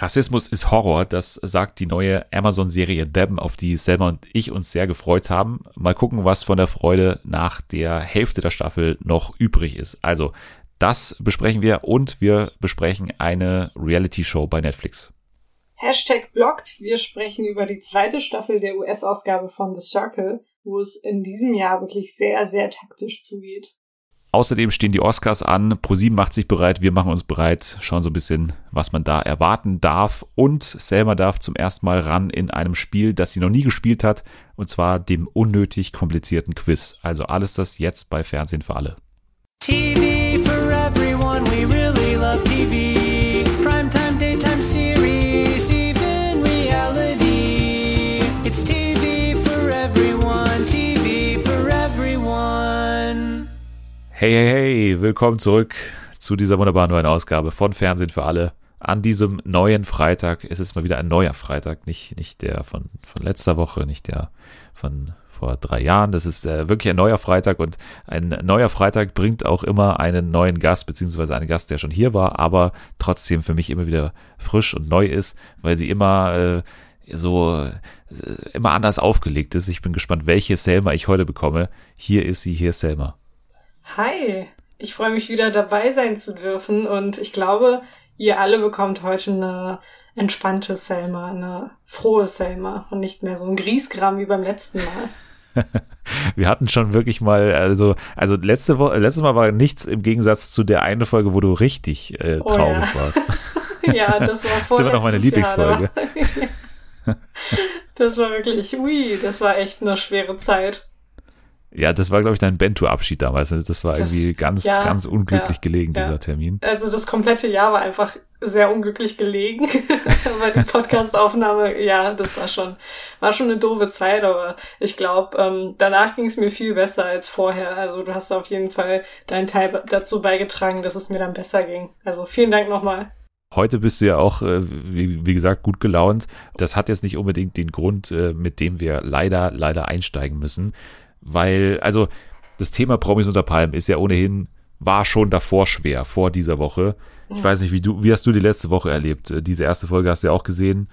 Rassismus ist Horror, das sagt die neue Amazon-Serie Them, auf die Selma und ich uns sehr gefreut haben. Mal gucken, was von der Freude nach der Hälfte der Staffel noch übrig ist. Also, das besprechen wir und wir besprechen eine Reality-Show bei Netflix. Hashtag blockt. Wir sprechen über die zweite Staffel der US-Ausgabe von The Circle, wo es in diesem Jahr wirklich sehr, sehr taktisch zugeht. Außerdem stehen die Oscars an. ProSieben macht sich bereit, wir machen uns bereit, schauen so ein bisschen, was man da erwarten darf. Und Selma darf zum ersten Mal ran in einem Spiel, das sie noch nie gespielt hat, und zwar dem unnötig komplizierten Quiz. Also alles das jetzt bei Fernsehen für alle. TV for everyone, we really love TV. Hey, hey, hey, willkommen zurück zu dieser wunderbaren neuen Ausgabe von Fernsehen für alle. An diesem neuen Freitag, es ist mal wieder ein neuer Freitag, nicht, nicht der von, von letzter Woche, nicht der von vor drei Jahren. Das ist äh, wirklich ein neuer Freitag und ein neuer Freitag bringt auch immer einen neuen Gast, beziehungsweise einen Gast, der schon hier war, aber trotzdem für mich immer wieder frisch und neu ist, weil sie immer äh, so äh, immer anders aufgelegt ist. Ich bin gespannt, welche Selma ich heute bekomme. Hier ist sie, hier ist Selma. Hi, ich freue mich wieder dabei sein zu dürfen und ich glaube, ihr alle bekommt heute eine entspannte Selma, eine frohe Selma und nicht mehr so ein Griesgram wie beim letzten Mal. Wir hatten schon wirklich mal, also, also letzte Woche, letztes Mal war nichts im Gegensatz zu der eine Folge, wo du richtig äh, traurig oh, ja. warst. ja, das war vorletztes Das ist immer noch meine Lieblingsfolge. Jahr, das war wirklich, ui, das war echt eine schwere Zeit. Ja, das war, glaube ich, dein Bento-Abschied damals. Ne? Das war das, irgendwie ganz, ja, ganz unglücklich ja, gelegen, dieser ja. Termin. Also das komplette Jahr war einfach sehr unglücklich gelegen. aber die Podcastaufnahme, ja, das war schon, war schon eine doofe Zeit, aber ich glaube, ähm, danach ging es mir viel besser als vorher. Also du hast auf jeden Fall deinen Teil dazu beigetragen, dass es mir dann besser ging. Also vielen Dank nochmal. Heute bist du ja auch, äh, wie, wie, gesagt, gut gelaunt. Das hat jetzt nicht unbedingt den Grund, äh, mit dem wir leider, leider einsteigen müssen weil, also das Thema Promis unter Palmen ist ja ohnehin, war schon davor schwer, vor dieser Woche. Ich weiß nicht, wie du, wie hast du die letzte Woche erlebt? Äh, diese erste Folge hast du ja auch gesehen.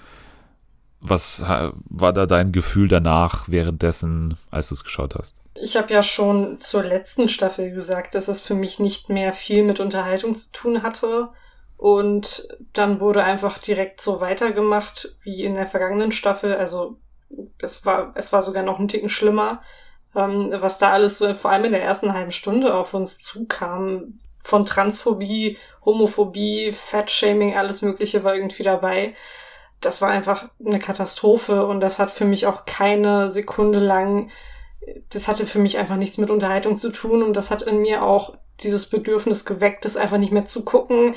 Was war da dein Gefühl danach, währenddessen, als du es geschaut hast? Ich habe ja schon zur letzten Staffel gesagt, dass es für mich nicht mehr viel mit Unterhaltung zu tun hatte. Und dann wurde einfach direkt so weitergemacht wie in der vergangenen Staffel. Also es war, es war sogar noch ein Ticken schlimmer ähm, was da alles so, vor allem in der ersten halben Stunde auf uns zukam. Von Transphobie, Homophobie, Fatshaming, alles Mögliche war irgendwie dabei. Das war einfach eine Katastrophe und das hat für mich auch keine Sekunde lang, das hatte für mich einfach nichts mit Unterhaltung zu tun und das hat in mir auch dieses Bedürfnis geweckt, das einfach nicht mehr zu gucken.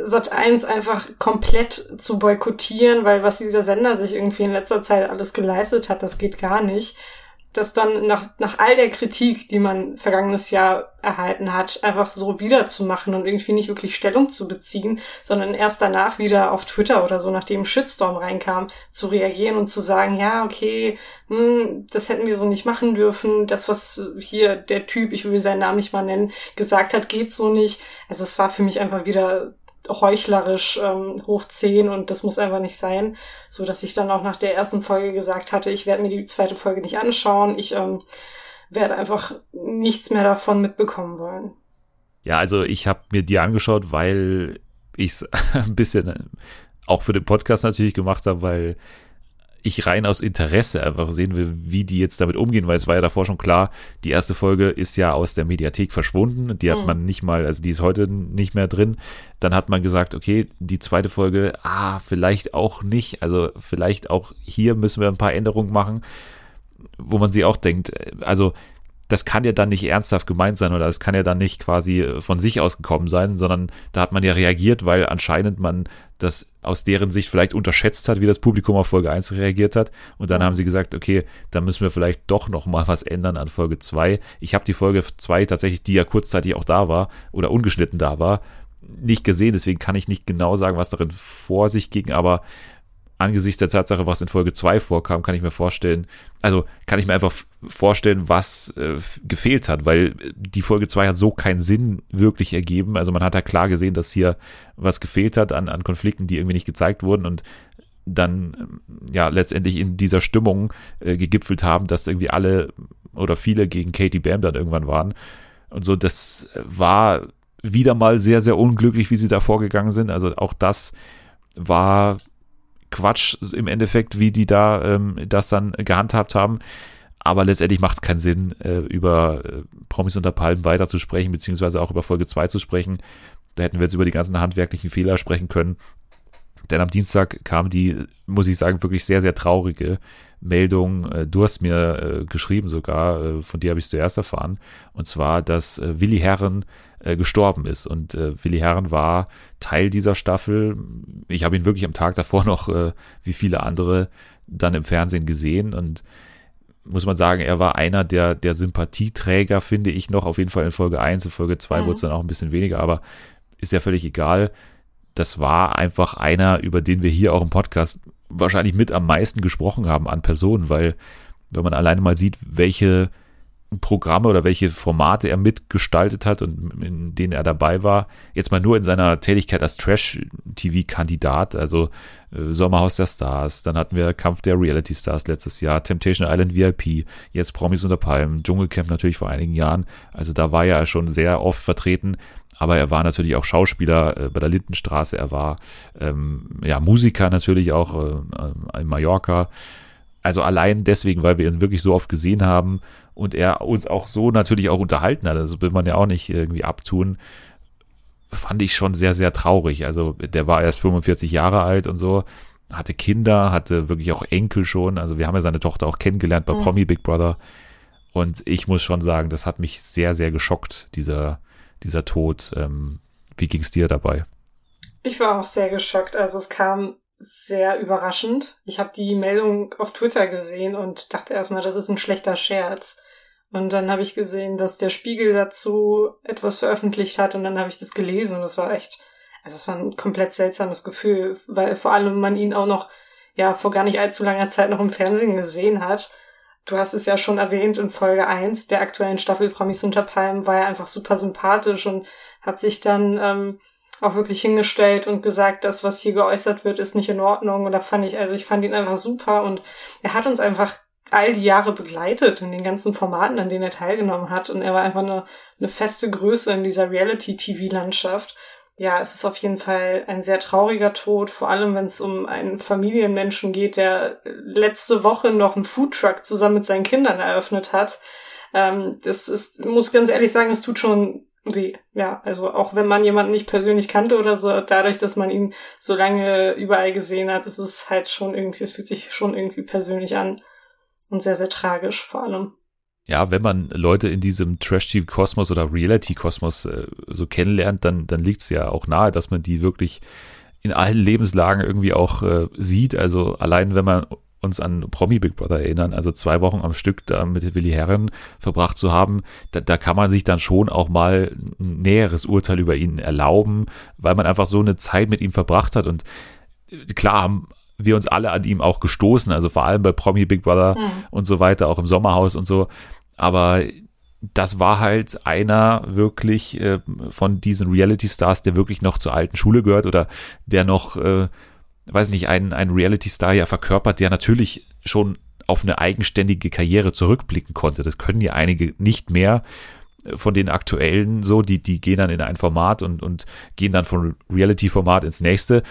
Sat 1 einfach komplett zu boykottieren, weil was dieser Sender sich irgendwie in letzter Zeit alles geleistet hat, das geht gar nicht das dann nach, nach all der Kritik, die man vergangenes Jahr erhalten hat, einfach so wiederzumachen und irgendwie nicht wirklich Stellung zu beziehen, sondern erst danach wieder auf Twitter oder so, nachdem Shitstorm reinkam, zu reagieren und zu sagen, ja, okay, hm, das hätten wir so nicht machen dürfen, das, was hier der Typ, ich will seinen Namen nicht mal nennen, gesagt hat, geht so nicht. Also es war für mich einfach wieder heuchlerisch ähm, hoch 10 und das muss einfach nicht sein, so dass ich dann auch nach der ersten Folge gesagt hatte, ich werde mir die zweite Folge nicht anschauen, ich ähm, werde einfach nichts mehr davon mitbekommen wollen. Ja, also ich habe mir die angeschaut, weil ich es ein bisschen auch für den Podcast natürlich gemacht habe, weil ich rein aus Interesse einfach sehen will, wie die jetzt damit umgehen, weil es war ja davor schon klar, die erste Folge ist ja aus der Mediathek verschwunden, die hat mhm. man nicht mal, also die ist heute nicht mehr drin. Dann hat man gesagt, okay, die zweite Folge, ah, vielleicht auch nicht, also vielleicht auch hier müssen wir ein paar Änderungen machen, wo man sich auch denkt, also das kann ja dann nicht ernsthaft gemeint sein oder das kann ja dann nicht quasi äh, von sich aus gekommen sein, sondern da hat man ja reagiert, weil anscheinend man das aus deren Sicht vielleicht unterschätzt hat, wie das Publikum auf Folge 1 reagiert hat. Und dann haben sie gesagt, okay, da müssen wir vielleicht doch noch mal was ändern an Folge 2. Ich habe die Folge 2 tatsächlich, die ja kurzzeitig auch da war oder ungeschnitten da war, nicht gesehen. Deswegen kann ich nicht genau sagen, was darin vor sich ging. Aber angesichts der Tatsache, was in Folge 2 vorkam, kann ich mir vorstellen, also kann ich mir einfach vorstellen, was äh, gefehlt hat, weil die Folge 2 hat so keinen Sinn wirklich ergeben. Also man hat da klar gesehen, dass hier was gefehlt hat an, an Konflikten, die irgendwie nicht gezeigt wurden und dann ähm, ja letztendlich in dieser Stimmung äh, gegipfelt haben, dass irgendwie alle oder viele gegen Katie Bam dann irgendwann waren. Und so, das war wieder mal sehr, sehr unglücklich, wie sie da vorgegangen sind. Also auch das war Quatsch im Endeffekt, wie die da ähm, das dann gehandhabt haben. Aber letztendlich macht es keinen Sinn, äh, über äh, Promis unter Palmen weiter zu sprechen, beziehungsweise auch über Folge 2 zu sprechen. Da hätten wir jetzt über die ganzen handwerklichen Fehler sprechen können. Denn am Dienstag kam die, muss ich sagen, wirklich sehr, sehr traurige Meldung. Äh, du hast mir äh, geschrieben sogar, von dir habe ich es zuerst erfahren. Und zwar, dass Willi Herren äh, gestorben ist. Und äh, Willi Herren war Teil dieser Staffel. Ich habe ihn wirklich am Tag davor noch, äh, wie viele andere, dann im Fernsehen gesehen und muss man sagen, er war einer der, der Sympathieträger, finde ich noch, auf jeden Fall in Folge 1, in Folge 2 mhm. wurde es dann auch ein bisschen weniger, aber ist ja völlig egal. Das war einfach einer, über den wir hier auch im Podcast wahrscheinlich mit am meisten gesprochen haben an Personen, weil wenn man alleine mal sieht, welche Programme oder welche Formate er mitgestaltet hat und in denen er dabei war. Jetzt mal nur in seiner Tätigkeit als Trash-TV-Kandidat, also äh, Sommerhaus der Stars, dann hatten wir Kampf der Reality Stars letztes Jahr, Temptation Island VIP, jetzt Promis unter Palmen, Dschungelcamp natürlich vor einigen Jahren. Also da war er schon sehr oft vertreten. Aber er war natürlich auch Schauspieler äh, bei der Lindenstraße, er war ähm, ja Musiker natürlich auch äh, in Mallorca. Also allein deswegen, weil wir ihn wirklich so oft gesehen haben und er uns auch so natürlich auch unterhalten hat, also will man ja auch nicht irgendwie abtun, fand ich schon sehr, sehr traurig. Also der war erst 45 Jahre alt und so, hatte Kinder, hatte wirklich auch Enkel schon. Also wir haben ja seine Tochter auch kennengelernt bei mhm. Promi Big Brother. Und ich muss schon sagen, das hat mich sehr, sehr geschockt, dieser, dieser Tod. Ähm, wie ging es dir dabei? Ich war auch sehr geschockt. Also es kam sehr überraschend. Ich habe die Meldung auf Twitter gesehen und dachte erstmal, das ist ein schlechter Scherz. Und dann habe ich gesehen, dass der Spiegel dazu etwas veröffentlicht hat und dann habe ich das gelesen und das war echt, also es war ein komplett seltsames Gefühl, weil vor allem man ihn auch noch, ja, vor gar nicht allzu langer Zeit noch im Fernsehen gesehen hat. Du hast es ja schon erwähnt in Folge 1 der aktuellen Staffel Promis unter Palmen war er einfach super sympathisch und hat sich dann ähm, auch wirklich hingestellt und gesagt, das, was hier geäußert wird, ist nicht in Ordnung. Und da fand ich, also ich fand ihn einfach super und er hat uns einfach all die Jahre begleitet in den ganzen Formaten, an denen er teilgenommen hat. Und er war einfach eine, eine feste Größe in dieser Reality-TV-Landschaft. Ja, es ist auf jeden Fall ein sehr trauriger Tod, vor allem wenn es um einen Familienmenschen geht, der letzte Woche noch einen Foodtruck zusammen mit seinen Kindern eröffnet hat. Ähm, das ist, muss ganz ehrlich sagen, es tut schon weh. Ja, also auch wenn man jemanden nicht persönlich kannte oder so, dadurch, dass man ihn so lange überall gesehen hat, ist es halt schon irgendwie, es fühlt sich schon irgendwie persönlich an. Und sehr, sehr tragisch vor allem. Ja, wenn man Leute in diesem Trash-TV-Kosmos oder Reality-Kosmos äh, so kennenlernt, dann, dann liegt es ja auch nahe, dass man die wirklich in allen Lebenslagen irgendwie auch äh, sieht. Also allein wenn man uns an Promi Big Brother erinnern, also zwei Wochen am Stück da mit Willi Herren verbracht zu haben, da, da kann man sich dann schon auch mal ein näheres Urteil über ihn erlauben, weil man einfach so eine Zeit mit ihm verbracht hat und äh, klar haben wir uns alle an ihm auch gestoßen, also vor allem bei Promi Big Brother mhm. und so weiter, auch im Sommerhaus und so. Aber das war halt einer wirklich äh, von diesen Reality Stars, der wirklich noch zur alten Schule gehört oder der noch, äh, weiß nicht, einen, einen Reality Star ja verkörpert, der natürlich schon auf eine eigenständige Karriere zurückblicken konnte. Das können ja einige nicht mehr von den aktuellen so, die, die gehen dann in ein Format und, und gehen dann von Reality-Format ins nächste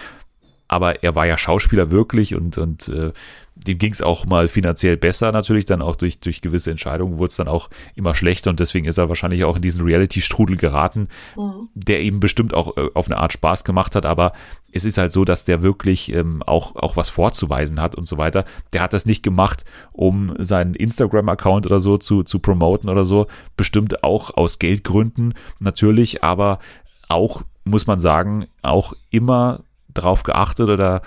aber er war ja Schauspieler wirklich und, und äh, dem ging es auch mal finanziell besser natürlich, dann auch durch, durch gewisse Entscheidungen wurde es dann auch immer schlechter und deswegen ist er wahrscheinlich auch in diesen Reality-Strudel geraten, mhm. der ihm bestimmt auch äh, auf eine Art Spaß gemacht hat, aber es ist halt so, dass der wirklich ähm, auch, auch was vorzuweisen hat und so weiter. Der hat das nicht gemacht, um seinen Instagram-Account oder so zu, zu promoten oder so, bestimmt auch aus Geldgründen natürlich, aber auch muss man sagen, auch immer drauf geachtet oder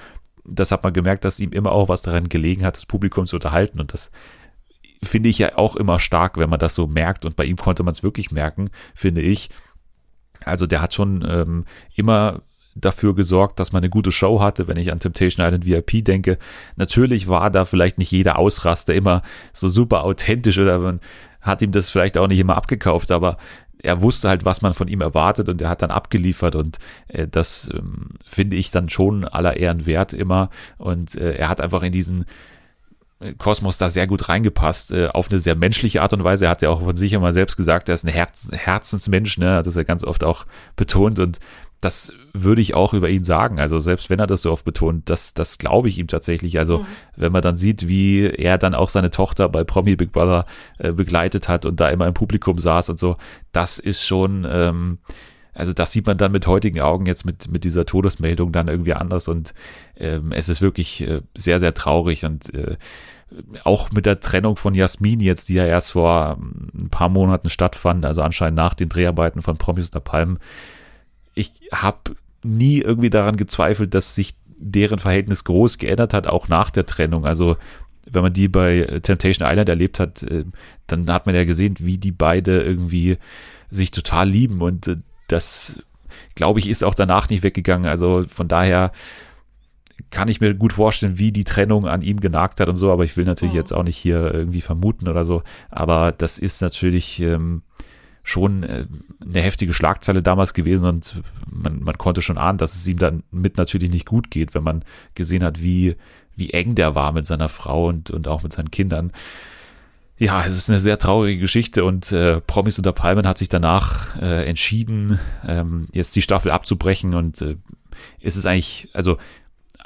das hat man gemerkt, dass ihm immer auch was daran gelegen hat, das Publikum zu unterhalten und das finde ich ja auch immer stark, wenn man das so merkt und bei ihm konnte man es wirklich merken, finde ich. Also der hat schon ähm, immer dafür gesorgt, dass man eine gute Show hatte, wenn ich an Temptation Island VIP denke. Natürlich war da vielleicht nicht jeder Ausraster immer so super authentisch oder man hat ihm das vielleicht auch nicht immer abgekauft, aber er wusste halt, was man von ihm erwartet und er hat dann abgeliefert und äh, das ähm, finde ich dann schon aller Ehren wert immer und äh, er hat einfach in diesen äh, Kosmos da sehr gut reingepasst, äh, auf eine sehr menschliche Art und Weise. Er hat ja auch von sich immer selbst gesagt, er ist ein Herz, Herzensmensch, ne? hat das ja ganz oft auch betont und das würde ich auch über ihn sagen. Also selbst wenn er das so oft betont, das, das glaube ich ihm tatsächlich. Also mhm. wenn man dann sieht, wie er dann auch seine Tochter bei Promi Big Brother äh, begleitet hat und da immer im Publikum saß und so, das ist schon, ähm, also das sieht man dann mit heutigen Augen jetzt mit, mit dieser Todesmeldung dann irgendwie anders und ähm, es ist wirklich äh, sehr, sehr traurig und äh, auch mit der Trennung von Jasmin jetzt, die ja erst vor ähm, ein paar Monaten stattfand, also anscheinend nach den Dreharbeiten von Promis unter Palmen, ich habe nie irgendwie daran gezweifelt, dass sich deren Verhältnis groß geändert hat, auch nach der Trennung. Also wenn man die bei Temptation Island erlebt hat, äh, dann hat man ja gesehen, wie die beide irgendwie sich total lieben und äh, das, glaube ich, ist auch danach nicht weggegangen. Also von daher kann ich mir gut vorstellen, wie die Trennung an ihm genagt hat und so, aber ich will natürlich oh. jetzt auch nicht hier irgendwie vermuten oder so, aber das ist natürlich ähm, schon äh, eine heftige Schlagzeile damals gewesen und man, man konnte schon ahnen, dass es ihm dann mit natürlich nicht gut geht, wenn man gesehen hat, wie, wie eng der war mit seiner Frau und, und auch mit seinen Kindern. Ja, es ist eine sehr traurige Geschichte und äh, Promis unter Palmen hat sich danach äh, entschieden, ähm, jetzt die Staffel abzubrechen und äh, ist es eigentlich, also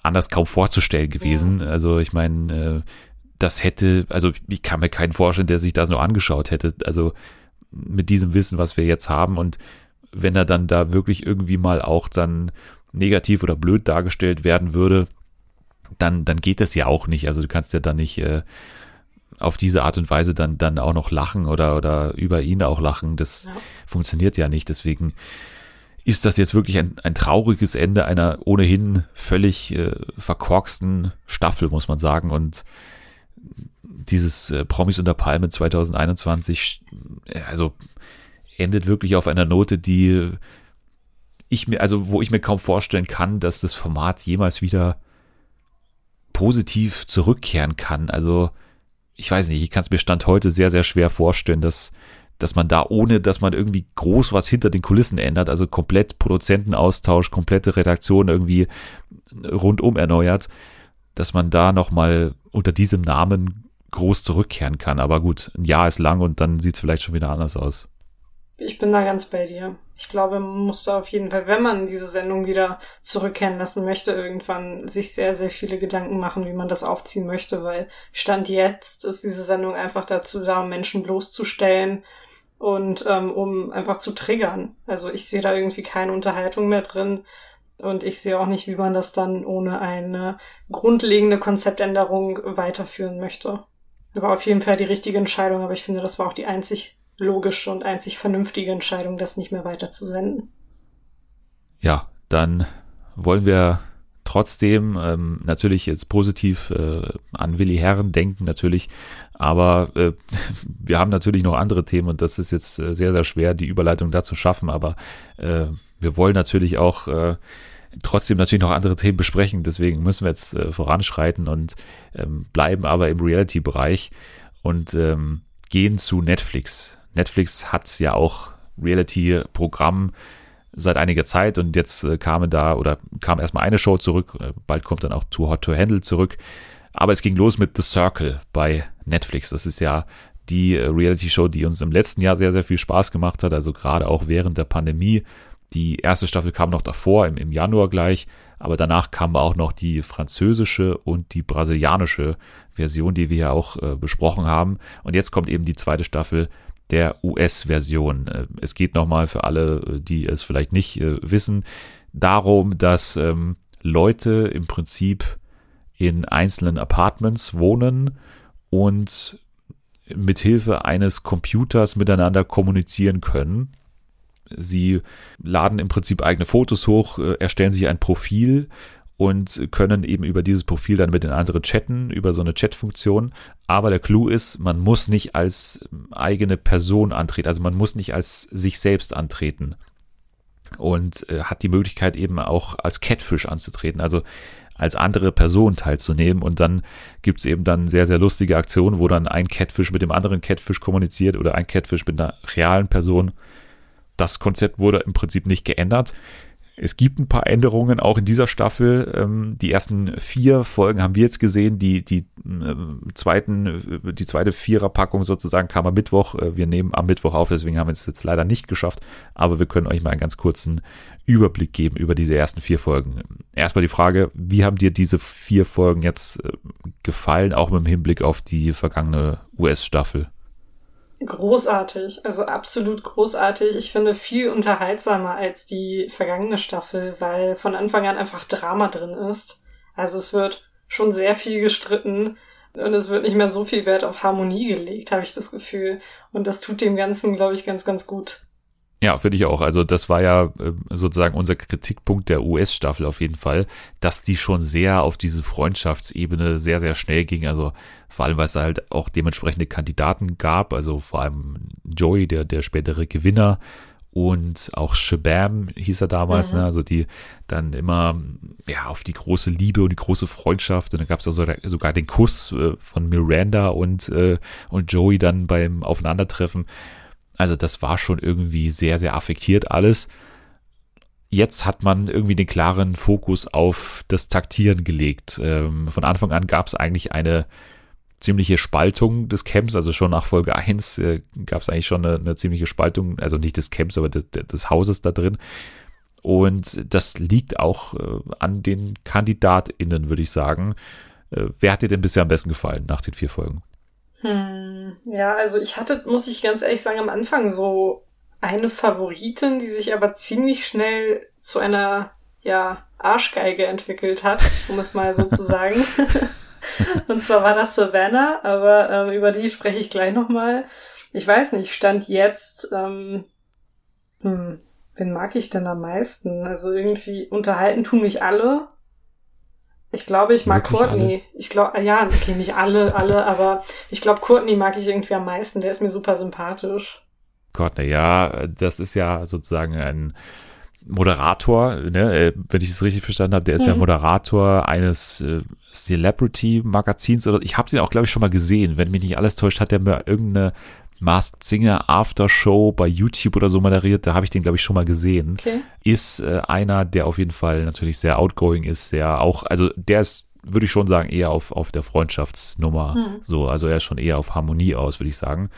anders kaum vorzustellen gewesen. Ja. Also ich meine, äh, das hätte, also ich kann mir keinen vorstellen, der sich das nur angeschaut hätte. Also mit diesem Wissen, was wir jetzt haben und wenn er dann da wirklich irgendwie mal auch dann negativ oder blöd dargestellt werden würde, dann, dann geht das ja auch nicht. Also du kannst ja dann nicht äh, auf diese Art und Weise dann, dann auch noch lachen oder, oder über ihn auch lachen. Das ja. funktioniert ja nicht. Deswegen ist das jetzt wirklich ein, ein trauriges Ende einer ohnehin völlig äh, verkorksten Staffel, muss man sagen. Und dieses äh, Promis unter Palme 2021, äh, also endet wirklich auf einer Note, die ich mir, also wo ich mir kaum vorstellen kann, dass das Format jemals wieder positiv zurückkehren kann. Also ich weiß nicht, ich kann es mir Stand heute sehr, sehr schwer vorstellen, dass, dass man da, ohne dass man irgendwie groß was hinter den Kulissen ändert, also komplett Produzentenaustausch, komplette Redaktion irgendwie rundum erneuert, dass man da nochmal unter diesem Namen groß zurückkehren kann. Aber gut, ein Jahr ist lang und dann sieht es vielleicht schon wieder anders aus. Ich bin da ganz bei dir. Ich glaube, man muss da auf jeden Fall, wenn man diese Sendung wieder zurückkehren lassen möchte, irgendwann sich sehr, sehr viele Gedanken machen, wie man das aufziehen möchte, weil Stand jetzt ist diese Sendung einfach dazu da, Menschen bloßzustellen und ähm, um einfach zu triggern. Also ich sehe da irgendwie keine Unterhaltung mehr drin. Und ich sehe auch nicht, wie man das dann ohne eine grundlegende Konzeptänderung weiterführen möchte. War auf jeden Fall die richtige Entscheidung, aber ich finde, das war auch die einzig logische und einzig vernünftige Entscheidung, das nicht mehr weiter zu senden. Ja, dann wollen wir trotzdem ähm, natürlich jetzt positiv äh, an Willi Herren denken, natürlich, aber äh, wir haben natürlich noch andere Themen und das ist jetzt äh, sehr, sehr schwer, die Überleitung dazu schaffen, aber äh, wir wollen natürlich auch äh, trotzdem natürlich noch andere Themen besprechen. Deswegen müssen wir jetzt äh, voranschreiten und ähm, bleiben aber im Reality-Bereich und ähm, gehen zu Netflix. Netflix hat ja auch Reality-Programm seit einiger Zeit und jetzt äh, kam da oder kam erstmal eine Show zurück, äh, bald kommt dann auch Too Hot to Handle zurück. Aber es ging los mit The Circle bei Netflix. Das ist ja die äh, Reality-Show, die uns im letzten Jahr sehr, sehr viel Spaß gemacht hat, also gerade auch während der Pandemie die erste Staffel kam noch davor, im, im Januar gleich, aber danach kam auch noch die französische und die brasilianische Version, die wir ja auch äh, besprochen haben. Und jetzt kommt eben die zweite Staffel der US-Version. Äh, es geht nochmal für alle, äh, die es vielleicht nicht äh, wissen, darum, dass ähm, Leute im Prinzip in einzelnen Apartments wohnen und mithilfe eines Computers miteinander kommunizieren können. Sie laden im Prinzip eigene Fotos hoch, äh, erstellen sich ein Profil und können eben über dieses Profil dann mit den anderen chatten, über so eine Chatfunktion. Aber der Clou ist, man muss nicht als eigene Person antreten, also man muss nicht als sich selbst antreten. und äh, hat die Möglichkeit eben auch als Catfish anzutreten, also als andere Person teilzunehmen und dann gibt es eben dann sehr, sehr lustige Aktionen, wo dann ein Catfish mit dem anderen Catfish kommuniziert oder ein Catfish mit einer realen Person. Das Konzept wurde im Prinzip nicht geändert. Es gibt ein paar Änderungen auch in dieser Staffel. Ähm, die ersten vier Folgen haben wir jetzt gesehen. Die, die äh, zweiten, die zweite Viererpackung sozusagen kam am Mittwoch. Äh, wir nehmen am Mittwoch auf, deswegen haben wir es jetzt leider nicht geschafft. Aber wir können euch mal einen ganz kurzen Überblick geben über diese ersten vier Folgen. Erstmal die Frage, wie haben dir diese vier Folgen jetzt äh, gefallen, auch mit dem Hinblick auf die vergangene US-Staffel? Großartig, also absolut großartig. Ich finde viel unterhaltsamer als die vergangene Staffel, weil von Anfang an einfach Drama drin ist. Also es wird schon sehr viel gestritten und es wird nicht mehr so viel Wert auf Harmonie gelegt, habe ich das Gefühl. Und das tut dem Ganzen, glaube ich, ganz, ganz gut. Ja, finde ich auch. Also das war ja äh, sozusagen unser Kritikpunkt der US-Staffel auf jeden Fall, dass die schon sehr auf diese Freundschaftsebene sehr, sehr schnell ging. Also vor allem, weil es halt auch dementsprechende Kandidaten gab. Also vor allem Joey, der, der spätere Gewinner und auch Shabam hieß er damals, mhm. ne? also die dann immer ja auf die große Liebe und die große Freundschaft und dann gab es also sogar den Kuss äh, von Miranda und äh, und Joey dann beim Aufeinandertreffen. Also das war schon irgendwie sehr, sehr affektiert alles. Jetzt hat man irgendwie den klaren Fokus auf das Taktieren gelegt. Ähm, von Anfang an gab es eigentlich eine ziemliche Spaltung des Camps, also schon nach Folge 1 äh, gab es eigentlich schon eine, eine, ziemliche Spaltung, also nicht des Camps, aber des, des Hauses da drin. Und das liegt auch äh, an den KandidatInnen, würde ich sagen. Äh, wer hat dir denn bisher am besten gefallen nach den vier Folgen? Hm, ja, also ich hatte, muss ich ganz ehrlich sagen, am Anfang so eine Favoritin, die sich aber ziemlich schnell zu einer, ja, Arschgeige entwickelt hat, um es mal so zu sagen. Und zwar war das Savannah, aber ähm, über die spreche ich gleich nochmal. Ich weiß nicht, stand jetzt, ähm, hm, wen mag ich denn am meisten? Also irgendwie unterhalten tun mich alle. Ich glaube, ich mag Wirklich Courtney. Alle? Ich glaube, ja, okay, nicht alle, alle, aber ich glaube, Courtney mag ich irgendwie am meisten. Der ist mir super sympathisch. Courtney, ja, das ist ja sozusagen ein Moderator, ne, äh, wenn ich es richtig verstanden habe, der ist mhm. ja Moderator eines äh, Celebrity-Magazins oder ich habe den auch, glaube ich, schon mal gesehen. Wenn mich nicht alles täuscht, hat der mir irgendeine Masked Singer After Show bei YouTube oder so moderiert, da habe ich den, glaube ich, schon mal gesehen. Okay. Ist äh, einer, der auf jeden Fall natürlich sehr outgoing ist, sehr auch, also der ist, würde ich schon sagen, eher auf, auf der Freundschaftsnummer. Hm. So, also er ist schon eher auf Harmonie aus, würde ich sagen.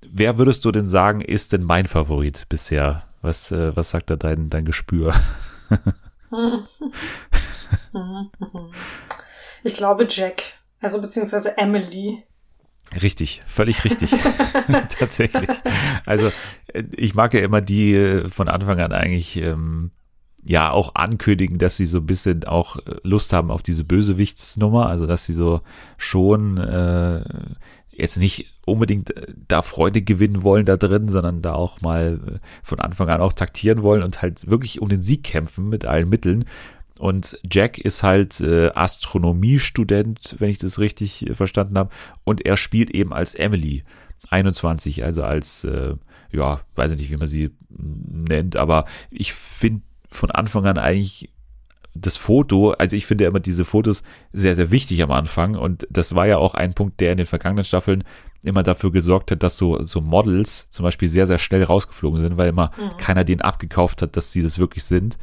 Wer würdest du denn sagen, ist denn mein Favorit bisher? Was, äh, was sagt da dein, dein Gespür? ich glaube Jack. Also beziehungsweise Emily. Richtig, völlig richtig. Tatsächlich. Also ich mag ja immer die äh, von Anfang an eigentlich ähm, ja auch ankündigen, dass sie so ein bisschen auch äh, Lust haben auf diese Bösewichtsnummer, also dass sie so schon äh, jetzt nicht unbedingt äh, da Freude gewinnen wollen da drin, sondern da auch mal von Anfang an auch taktieren wollen und halt wirklich um den Sieg kämpfen mit allen Mitteln. Und Jack ist halt äh, Astronomiestudent, wenn ich das richtig äh, verstanden habe. Und er spielt eben als Emily, 21, also als, äh, ja, weiß ich nicht, wie man sie nennt, aber ich finde von Anfang an eigentlich das Foto, also ich finde immer diese Fotos sehr, sehr wichtig am Anfang und das war ja auch ein Punkt, der in den vergangenen Staffeln immer dafür gesorgt hat, dass so, so Models zum Beispiel sehr, sehr schnell rausgeflogen sind, weil immer mhm. keiner den abgekauft hat, dass sie das wirklich sind.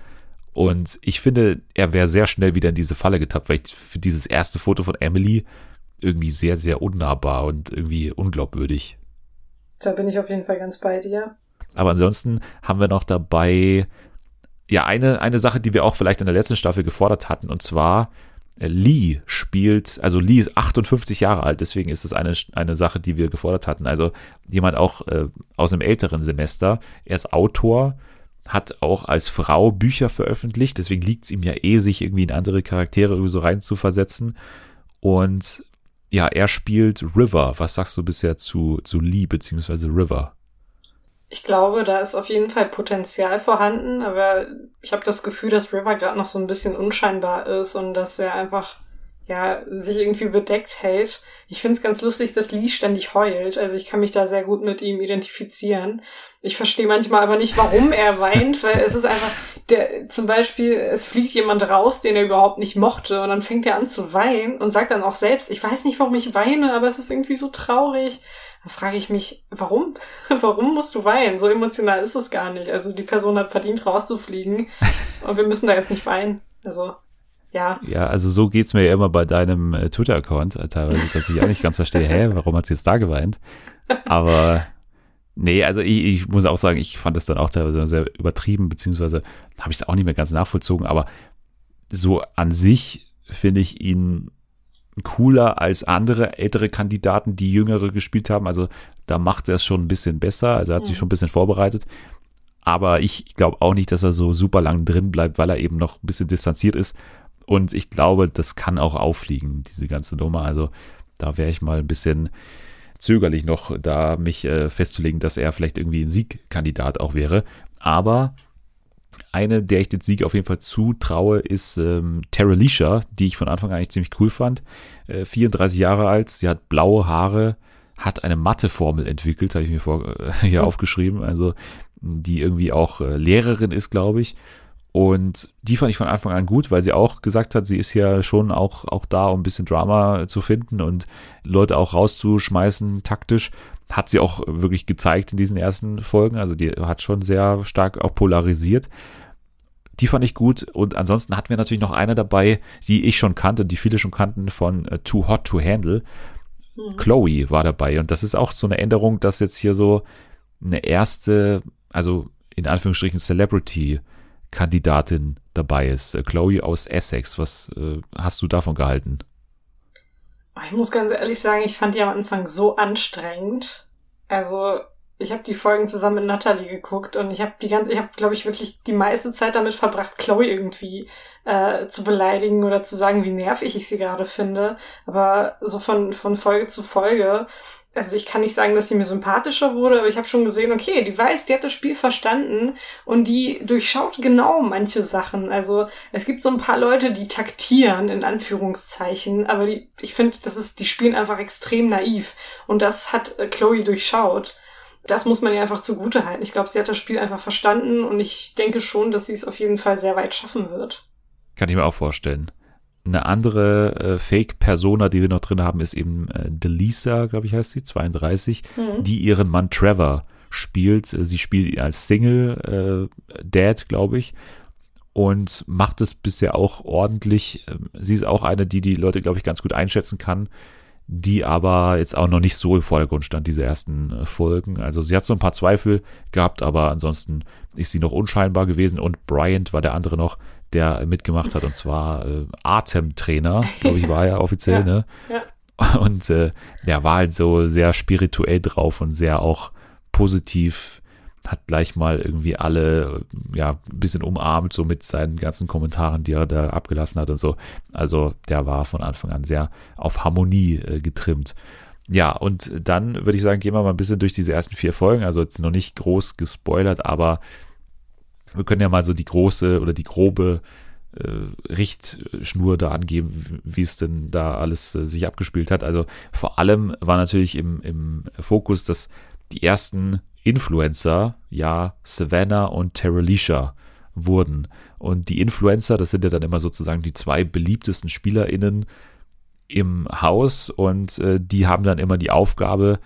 Und ich finde, er wäre sehr schnell wieder in diese Falle getappt, weil ich für dieses erste Foto von Emily irgendwie sehr, sehr unnahbar und irgendwie unglaubwürdig. Da bin ich auf jeden Fall ganz bei dir. Aber ansonsten haben wir noch dabei, ja, eine, eine Sache, die wir auch vielleicht in der letzten Staffel gefordert hatten, und zwar äh, Lee spielt, also Lee ist 58 Jahre alt, deswegen ist es eine, eine Sache, die wir gefordert hatten. Also jemand auch äh, aus einem älteren Semester. Er ist Autor, hat auch als Frau Bücher veröffentlicht, deswegen liegt es ihm ja eh, sich irgendwie in andere Charaktere so rein zu versetzen. Und ja, er spielt River. Was sagst du bisher zu, zu Lee bzw. River? Ich glaube, da ist auf jeden Fall Potenzial vorhanden, aber ich habe das Gefühl, dass River gerade noch so ein bisschen unscheinbar ist und dass er einfach ja, sich irgendwie bedeckt hält. Ich finde es ganz lustig, dass Lee ständig heult. Also ich kann mich da sehr gut mit ihm identifizieren. Ich verstehe manchmal aber nicht, warum er weint, weil es ist einfach, der, zum Beispiel, es fliegt jemand raus, den er überhaupt nicht mochte, und dann fängt er an zu weinen und sagt dann auch selbst, ich weiß nicht, warum ich weine, aber es ist irgendwie so traurig. Dann frage ich mich, warum? warum musst du weinen? So emotional ist es gar nicht. Also die Person hat verdient, rauszufliegen und wir müssen da jetzt nicht weinen. Also ja. Ja, also so geht's mir ja immer bei deinem äh, Twitter-Account äh, teilweise, dass ich auch nicht ganz verstehe, hä, warum hat sie jetzt da geweint? Aber nee, also ich, ich muss auch sagen, ich fand es dann auch teilweise sehr übertrieben, beziehungsweise habe ich es auch nicht mehr ganz nachvollzogen, aber so an sich finde ich ihn cooler als andere ältere Kandidaten, die jüngere gespielt haben. Also da macht er es schon ein bisschen besser. Also er hat mhm. sich schon ein bisschen vorbereitet. Aber ich glaube auch nicht, dass er so super lang drin bleibt, weil er eben noch ein bisschen distanziert ist. Und ich glaube, das kann auch auffliegen, diese ganze Nummer. Also da wäre ich mal ein bisschen zögerlich noch, da mich äh, festzulegen, dass er vielleicht irgendwie ein Siegkandidat auch wäre. Aber eine, der ich den Sieg auf jeden Fall zutraue, ist ähm, Tara Leisha, die ich von Anfang an eigentlich ziemlich cool fand. Äh, 34 Jahre alt, sie hat blaue Haare, hat eine Matheformel entwickelt, habe ich mir vor, äh, hier oh. aufgeschrieben, also die irgendwie auch äh, Lehrerin ist, glaube ich. Und die fand ich von Anfang an gut, weil sie auch gesagt hat, sie ist ja schon auch, auch da, um ein bisschen Drama zu finden und Leute auch rauszuschmeißen, taktisch. Hat sie auch wirklich gezeigt in diesen ersten Folgen. Also die hat schon sehr stark auch polarisiert. Die fand ich gut. Und ansonsten hatten wir natürlich noch eine dabei, die ich schon kannte, die viele schon kannten von uh, Too Hot to Handle. Mhm. Chloe war dabei. Und das ist auch so eine Änderung, dass jetzt hier so eine erste, also in Anführungsstrichen Celebrity Kandidatin dabei ist. Äh, Chloe aus Essex. Was äh, hast du davon gehalten? Ich muss ganz ehrlich sagen, ich fand die am Anfang so anstrengend. Also ich habe die Folgen zusammen mit Natalie geguckt und ich habe die ganze, ich habe glaube ich wirklich die meiste Zeit damit verbracht, Chloe irgendwie äh, zu beleidigen oder zu sagen, wie nervig ich sie gerade finde. Aber so von von Folge zu Folge also ich kann nicht sagen, dass sie mir sympathischer wurde, aber ich habe schon gesehen, okay, die weiß, die hat das Spiel verstanden und die durchschaut genau manche Sachen. Also es gibt so ein paar Leute, die taktieren, in Anführungszeichen, aber die, ich finde, das ist, die spielen einfach extrem naiv. Und das hat äh, Chloe durchschaut. Das muss man ihr einfach zugute halten. Ich glaube, sie hat das Spiel einfach verstanden und ich denke schon, dass sie es auf jeden Fall sehr weit schaffen wird. Kann ich mir auch vorstellen. Eine andere äh, Fake-Persona, die wir noch drin haben, ist eben äh, Delisa, glaube ich, heißt sie, 32, mhm. die ihren Mann Trevor spielt. Sie spielt als Single-Dad, äh, glaube ich, und macht es bisher auch ordentlich. Ähm, sie ist auch eine, die die Leute, glaube ich, ganz gut einschätzen kann, die aber jetzt auch noch nicht so im Vordergrund stand, diese ersten äh, Folgen. Also sie hat so ein paar Zweifel gehabt, aber ansonsten ist sie noch unscheinbar gewesen und Bryant war der andere noch, der mitgemacht hat, und zwar äh, Atemtrainer, glaube ich, war er offiziell, ja, ne? Ja. Und äh, der war halt so sehr spirituell drauf und sehr auch positiv, hat gleich mal irgendwie alle, ja, ein bisschen umarmt, so mit seinen ganzen Kommentaren, die er da abgelassen hat und so. Also der war von Anfang an sehr auf Harmonie äh, getrimmt. Ja, und dann würde ich sagen, gehen wir mal ein bisschen durch diese ersten vier Folgen. Also jetzt noch nicht groß gespoilert, aber wir können ja mal so die große oder die grobe äh, Richtschnur da angeben, wie es denn da alles äh, sich abgespielt hat. Also vor allem war natürlich im, im Fokus, dass die ersten Influencer ja Savannah und Terralisha wurden. Und die Influencer, das sind ja dann immer sozusagen die zwei beliebtesten SpielerInnen im Haus und äh, die haben dann immer die Aufgabe,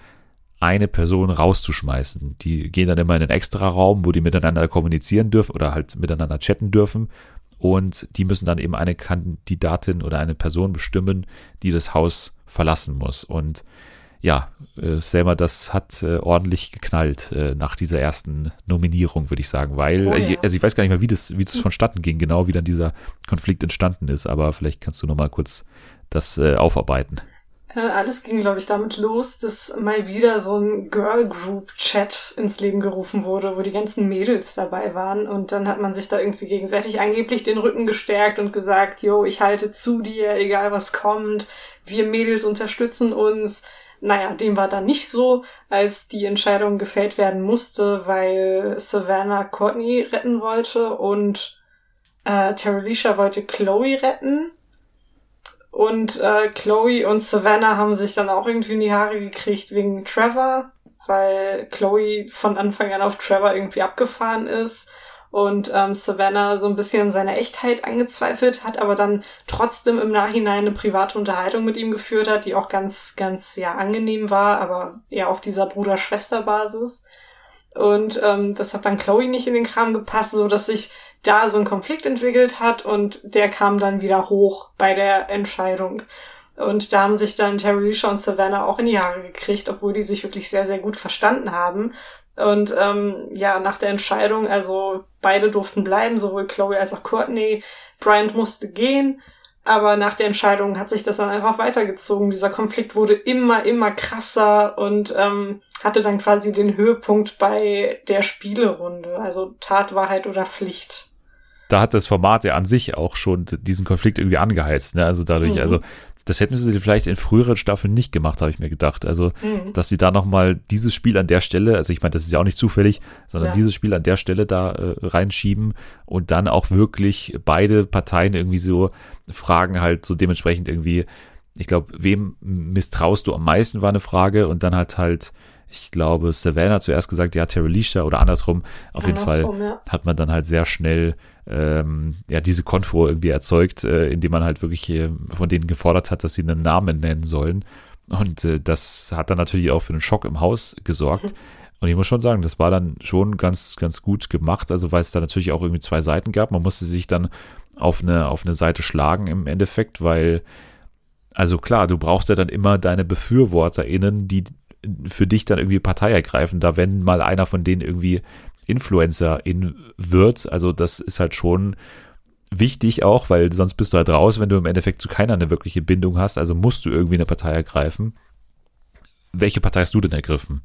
eine Person rauszuschmeißen. Die gehen dann immer in einen extra Raum, wo die miteinander kommunizieren dürfen oder halt miteinander chatten dürfen. Und die müssen dann eben eine Kandidatin oder eine Person bestimmen, die das Haus verlassen muss. Und ja, äh, Selma, das hat äh, ordentlich geknallt äh, nach dieser ersten Nominierung, würde ich sagen, weil, oh, ja. also ich weiß gar nicht mehr, wie das, wie das vonstatten ging, genau wie dann dieser Konflikt entstanden ist, aber vielleicht kannst du nochmal kurz das äh, aufarbeiten. Äh, alles ging, glaube ich, damit los, dass mal wieder so ein Girl Group Chat ins Leben gerufen wurde, wo die ganzen Mädels dabei waren. Und dann hat man sich da irgendwie gegenseitig angeblich den Rücken gestärkt und gesagt, yo, ich halte zu dir, egal was kommt. Wir Mädels unterstützen uns. Naja, dem war dann nicht so, als die Entscheidung gefällt werden musste, weil Savannah Courtney retten wollte und äh, Terralisha wollte Chloe retten Und äh, Chloe und Savannah haben sich dann auch irgendwie in die Haare gekriegt wegen Trevor, weil Chloe von Anfang an auf Trevor irgendwie abgefahren ist und ähm, Savannah so ein bisschen seine Echtheit angezweifelt hat, aber dann trotzdem im Nachhinein eine private Unterhaltung mit ihm geführt hat, die auch ganz, ganz ja angenehm war, aber eher auf dieser Bruder-Schwester-Basis. Und ähm, das hat dann Chloe nicht in den Kram gepasst, so dass sich da so ein Konflikt entwickelt hat und der kam dann wieder hoch bei der Entscheidung. Und da haben sich dann Terry Lisha und Savannah auch in die Haare gekriegt, obwohl die sich wirklich sehr, sehr gut verstanden haben. Und ähm, ja, nach der Entscheidung, also beide durften bleiben, sowohl Chloe als auch Courtney. Bryant musste gehen, aber nach der Entscheidung hat sich das dann einfach weitergezogen. Dieser Konflikt wurde immer, immer krasser und ähm, hatte dann quasi den Höhepunkt bei der Spielerunde, also Tat, Wahrheit oder Pflicht da hat das Format ja an sich auch schon diesen Konflikt irgendwie angeheizt. Ne? Also dadurch, mhm. also das hätten sie vielleicht in früheren Staffeln nicht gemacht, habe ich mir gedacht. Also, mhm. dass sie da nochmal dieses Spiel an der Stelle, also ich meine, das ist ja auch nicht zufällig, sondern ja. dieses Spiel an der Stelle da äh, reinschieben und dann auch wirklich beide Parteien irgendwie so Fragen halt so dementsprechend irgendwie, ich glaube, wem misstraust du am meisten, war eine Frage und dann halt halt, ich glaube, Savannah zuerst gesagt, ja, Terry Leisha oder andersrum. Auf andersrum, jeden Fall ja. hat man dann halt sehr schnell ähm, ja diese Konfro irgendwie erzeugt, äh, indem man halt wirklich äh, von denen gefordert hat, dass sie einen Namen nennen sollen. Und äh, das hat dann natürlich auch für einen Schock im Haus gesorgt. Mhm. Und ich muss schon sagen, das war dann schon ganz, ganz gut gemacht. Also weil es da natürlich auch irgendwie zwei Seiten gab. Man musste sich dann auf eine, auf eine Seite schlagen im Endeffekt, weil, also klar, du brauchst ja dann immer deine BefürworterInnen, die für dich dann irgendwie Partei ergreifen. Da wenn mal einer von denen irgendwie Influencerin wird. Also das ist halt schon wichtig auch, weil sonst bist du halt raus, wenn du im Endeffekt zu keiner eine wirkliche Bindung hast. Also musst du irgendwie eine Partei ergreifen. Welche Partei hast du denn ergriffen?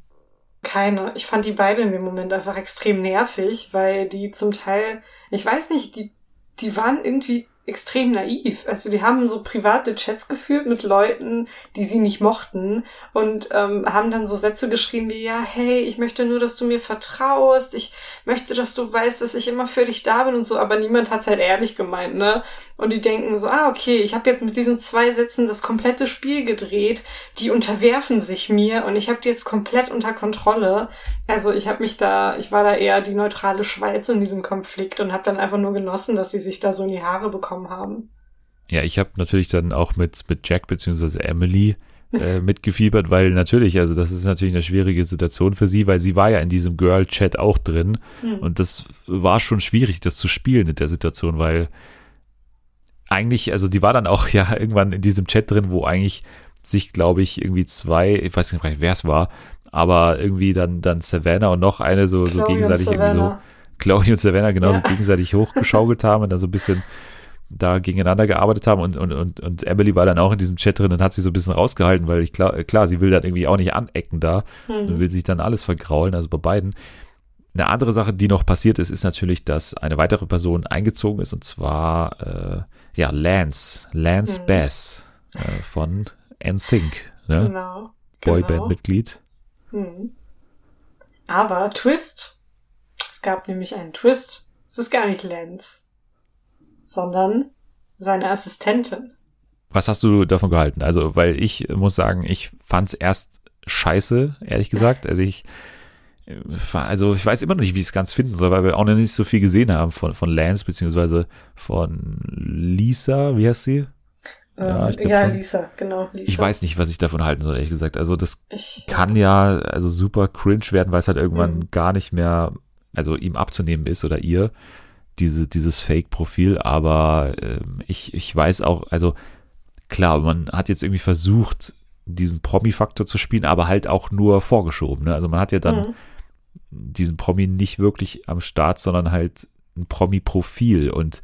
Keine. Ich fand die beide in dem Moment einfach extrem nervig, weil die zum Teil, ich weiß nicht, die, die waren irgendwie extrem naiv. Also die haben so private Chats geführt mit Leuten, die sie nicht mochten und ähm, haben dann so Sätze geschrieben wie, ja, hey, ich möchte nur, dass du mir vertraust, ich möchte, dass du weißt, dass ich immer für dich da bin und so, aber niemand hat's halt ehrlich gemeint, ne? Und die denken so, ah, okay, ich habe jetzt mit diesen zwei Sätzen das komplette Spiel gedreht, die unterwerfen sich mir und ich habe die jetzt komplett unter Kontrolle. Also ich habe mich da, ich war da eher die neutrale Schweiz in diesem Konflikt und habe dann einfach nur genossen, dass sie sich da so in die Haare bekommen bekommen haben. Ja, ich habe natürlich dann auch mit, mit Jack bzw. Emily äh, mitgefiebert, weil natürlich, also das ist natürlich eine schwierige Situation für sie, weil sie war ja in diesem Girl-Chat auch drin hm. und das war schon schwierig, das zu spielen in der Situation, weil eigentlich, also die war dann auch ja irgendwann in diesem Chat drin, wo eigentlich sich, glaube ich, irgendwie zwei, ich weiß nicht mehr, wer es war, aber irgendwie dann, dann Savannah und noch eine so, so gegenseitig irgendwie so, Chloe und Savannah genauso ja. gegenseitig hochgeschaukelt haben und dann so ein bisschen da gegeneinander gearbeitet haben und, und, und, und Emily war dann auch in diesem Chat drin und hat sich so ein bisschen rausgehalten, weil ich klar, klar, sie will dann irgendwie auch nicht anecken da mhm. und will sich dann alles vergraulen, also bei beiden. Eine andere Sache, die noch passiert ist, ist natürlich, dass eine weitere Person eingezogen ist und zwar, äh, ja, Lance, Lance mhm. Bass äh, von NSYNC, ne? Genau. Boyband-Mitglied. Mhm. Aber Twist, es gab nämlich einen Twist, es ist gar nicht Lance sondern seine Assistentin. Was hast du davon gehalten? Also, weil ich muss sagen, ich fand es erst scheiße, ehrlich gesagt. Also ich also ich weiß immer noch nicht, wie ich es ganz finden soll, weil wir auch noch nicht so viel gesehen haben von, von Lance, beziehungsweise von Lisa, wie heißt sie? Ja, ähm, ja Lisa, genau. Lisa. Ich weiß nicht, was ich davon halten soll, ehrlich gesagt. Also das ich, kann ja. ja also super cringe werden, weil es halt irgendwann mhm. gar nicht mehr, also ihm abzunehmen ist oder ihr diese, dieses Fake-Profil, aber äh, ich, ich weiß auch, also klar, man hat jetzt irgendwie versucht, diesen Promi-Faktor zu spielen, aber halt auch nur vorgeschoben. Ne? Also man hat ja dann mhm. diesen Promi nicht wirklich am Start, sondern halt ein Promi-Profil und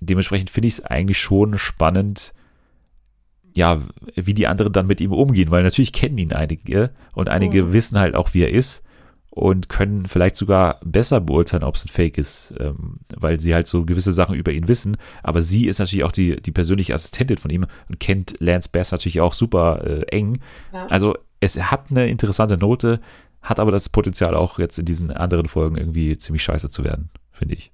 dementsprechend finde ich es eigentlich schon spannend, ja, wie die anderen dann mit ihm umgehen, weil natürlich kennen ihn einige und einige mhm. wissen halt auch, wie er ist und können vielleicht sogar besser beurteilen, ob es ein Fake ist, ähm, weil sie halt so gewisse Sachen über ihn wissen. Aber sie ist natürlich auch die, die persönliche Assistentin von ihm und kennt Lance Bass natürlich auch super äh, eng. Ja. Also es hat eine interessante Note, hat aber das Potenzial auch jetzt in diesen anderen Folgen irgendwie ziemlich scheiße zu werden, finde ich.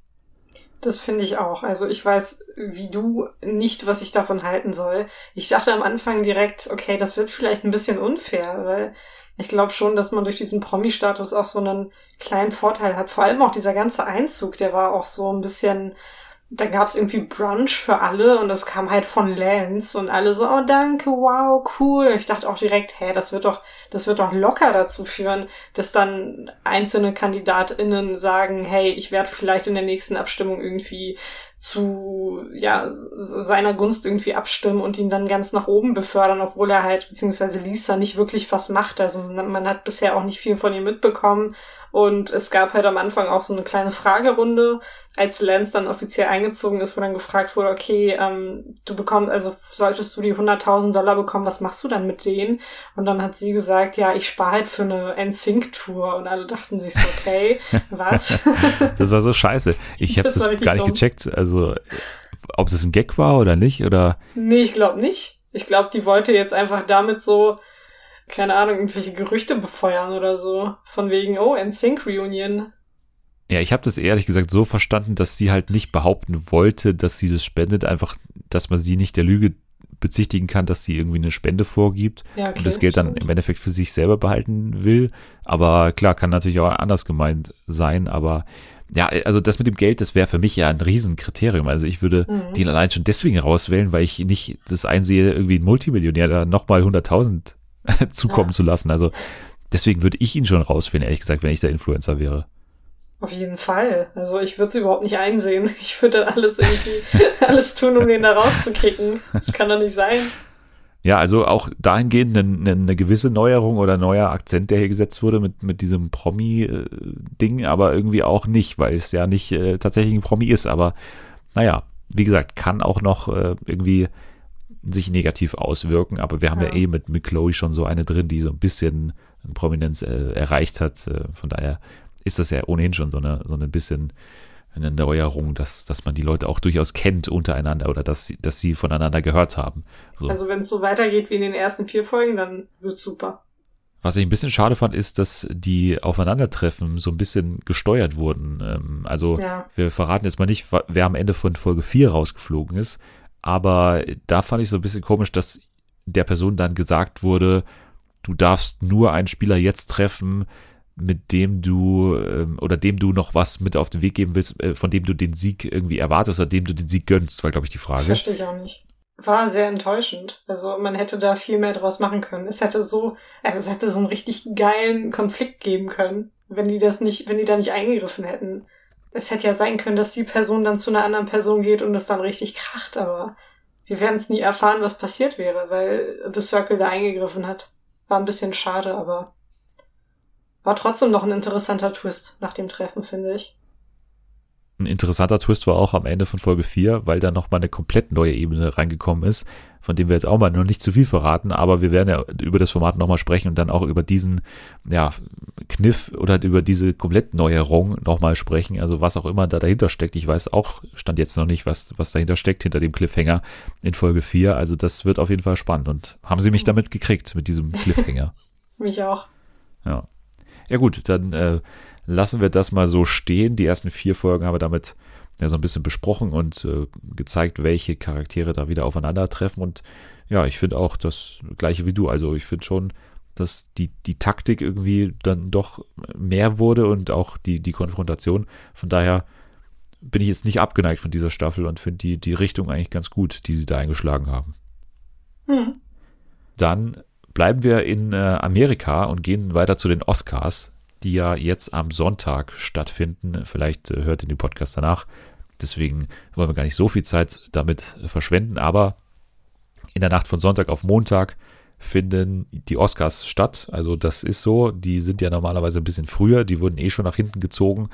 Das finde ich auch. Also ich weiß, wie du, nicht, was ich davon halten soll. Ich dachte am Anfang direkt, okay, das wird vielleicht ein bisschen unfair, weil ich glaube schon, dass man durch diesen Promi-Status auch so einen kleinen Vorteil hat. Vor allem auch dieser ganze Einzug, der war auch so ein bisschen da gab's irgendwie Brunch für alle und das kam halt von Lance und alle so, oh danke, wow, cool. Ich dachte auch direkt, hä, das wird doch, das wird doch locker dazu führen, dass dann einzelne KandidatInnen sagen, hey, ich werde vielleicht in der nächsten Abstimmung irgendwie zu ja seiner Gunst irgendwie abstimmen und ihn dann ganz nach oben befördern, obwohl er halt beziehungsweise Lisa nicht wirklich was macht. Also man, man hat bisher auch nicht viel von ihm mitbekommen und es gab halt am Anfang auch so eine kleine Fragerunde, als Lance dann offiziell eingezogen ist, wo dann gefragt wurde, okay, ähm, du bekommst, also solltest du die 100.000 Dollar bekommen, was machst du dann mit denen? Und dann hat sie gesagt, ja, ich spare halt für eine NSYNC-Tour. Und alle dachten sich so, okay, was? das war so scheiße. Ich habe das, das gar nicht dumm. gecheckt, also ob es ein Gag war oder nicht, oder? Nee, ich glaube nicht. Ich glaube, die wollte jetzt einfach damit so keine Ahnung, irgendwelche Gerüchte befeuern oder so. Von wegen, oh, NSYNC Reunion. Ja, ich habe das ehrlich gesagt so verstanden, dass sie halt nicht behaupten wollte, dass sie das spendet, einfach, dass man sie nicht der Lüge bezichtigen kann, dass sie irgendwie eine Spende vorgibt ja, okay, und das Geld dann im Endeffekt für sich selber behalten will. Aber klar, kann natürlich auch anders gemeint sein, aber ja, also das mit dem Geld, das wäre für mich ja ein Riesenkriterium. Also ich würde mhm. den allein schon deswegen rauswählen, weil ich nicht das einsehe, irgendwie ein Multimillionär da nochmal 100.000 zukommen ja. zu lassen. Also deswegen würde ich ihn schon rausfinden, ehrlich gesagt, wenn ich der Influencer wäre. Auf jeden Fall. Also ich würde es überhaupt nicht einsehen. Ich würde alles irgendwie, alles tun, um den da rauszukicken. Das kann doch nicht sein. Ja, also auch dahingehend eine, eine gewisse Neuerung oder neuer Akzent, der hier gesetzt wurde mit, mit diesem Promi-Ding, aber irgendwie auch nicht, weil es ja nicht äh, tatsächlich ein Promi ist. Aber naja, wie gesagt, kann auch noch äh, irgendwie sich negativ auswirken, aber wir haben ja, ja eh mit, mit Chloe schon so eine drin, die so ein bisschen Prominenz äh, erreicht hat. Äh, von daher ist das ja ohnehin schon so eine, so ein bisschen eine Neuerung, dass, dass man die Leute auch durchaus kennt untereinander oder dass, dass sie voneinander gehört haben. So. Also wenn es so weitergeht wie in den ersten vier Folgen, dann wird super. Was ich ein bisschen schade fand, ist, dass die Aufeinandertreffen so ein bisschen gesteuert wurden. Ähm, also ja. wir verraten jetzt mal nicht, wer am Ende von Folge 4 rausgeflogen ist, aber da fand ich so ein bisschen komisch, dass der Person dann gesagt wurde, du darfst nur einen Spieler jetzt treffen, mit dem du ähm, oder dem du noch was mit auf den Weg geben willst, äh, von dem du den Sieg irgendwie erwartest oder dem du den Sieg gönnst, war, glaube ich, die Frage. Verstehe ich auch nicht. War sehr enttäuschend. Also man hätte da viel mehr draus machen können. Es hätte so, also es hätte so einen richtig geilen Konflikt geben können, wenn die das nicht, wenn die da nicht eingegriffen hätten es hätte ja sein können, dass die Person dann zu einer anderen Person geht und es dann richtig kracht, aber wir werden es nie erfahren, was passiert wäre, weil The Circle da eingegriffen hat. War ein bisschen schade, aber war trotzdem noch ein interessanter Twist nach dem Treffen, finde ich. Ein interessanter Twist war auch am Ende von Folge 4, weil da nochmal eine komplett neue Ebene reingekommen ist, von dem wir jetzt auch mal noch nicht zu viel verraten, aber wir werden ja über das Format nochmal sprechen und dann auch über diesen, ja, Kniff oder über diese komplett Neuerung nochmal sprechen, also was auch immer da dahinter steckt. Ich weiß auch, stand jetzt noch nicht, was, was dahinter steckt, hinter dem Cliffhanger in Folge 4, also das wird auf jeden Fall spannend und haben sie mich damit gekriegt, mit diesem Cliffhanger. mich auch. Ja. Ja gut, dann äh, lassen wir das mal so stehen. Die ersten vier Folgen haben wir damit ja so ein bisschen besprochen und äh, gezeigt, welche Charaktere da wieder aufeinandertreffen. Und ja, ich finde auch das gleiche wie du. Also ich finde schon, dass die, die Taktik irgendwie dann doch mehr wurde und auch die, die Konfrontation. Von daher bin ich jetzt nicht abgeneigt von dieser Staffel und finde die, die Richtung eigentlich ganz gut, die sie da eingeschlagen haben. Hm. Dann bleiben wir in äh, Amerika und gehen weiter zu den Oscars die ja jetzt am Sonntag stattfinden. Vielleicht äh, hört ihr den Podcast danach. Deswegen wollen wir gar nicht so viel Zeit damit verschwenden. Aber in der Nacht von Sonntag auf Montag finden die Oscars statt. Also das ist so. Die sind ja normalerweise ein bisschen früher. Die wurden eh schon nach hinten gezogen.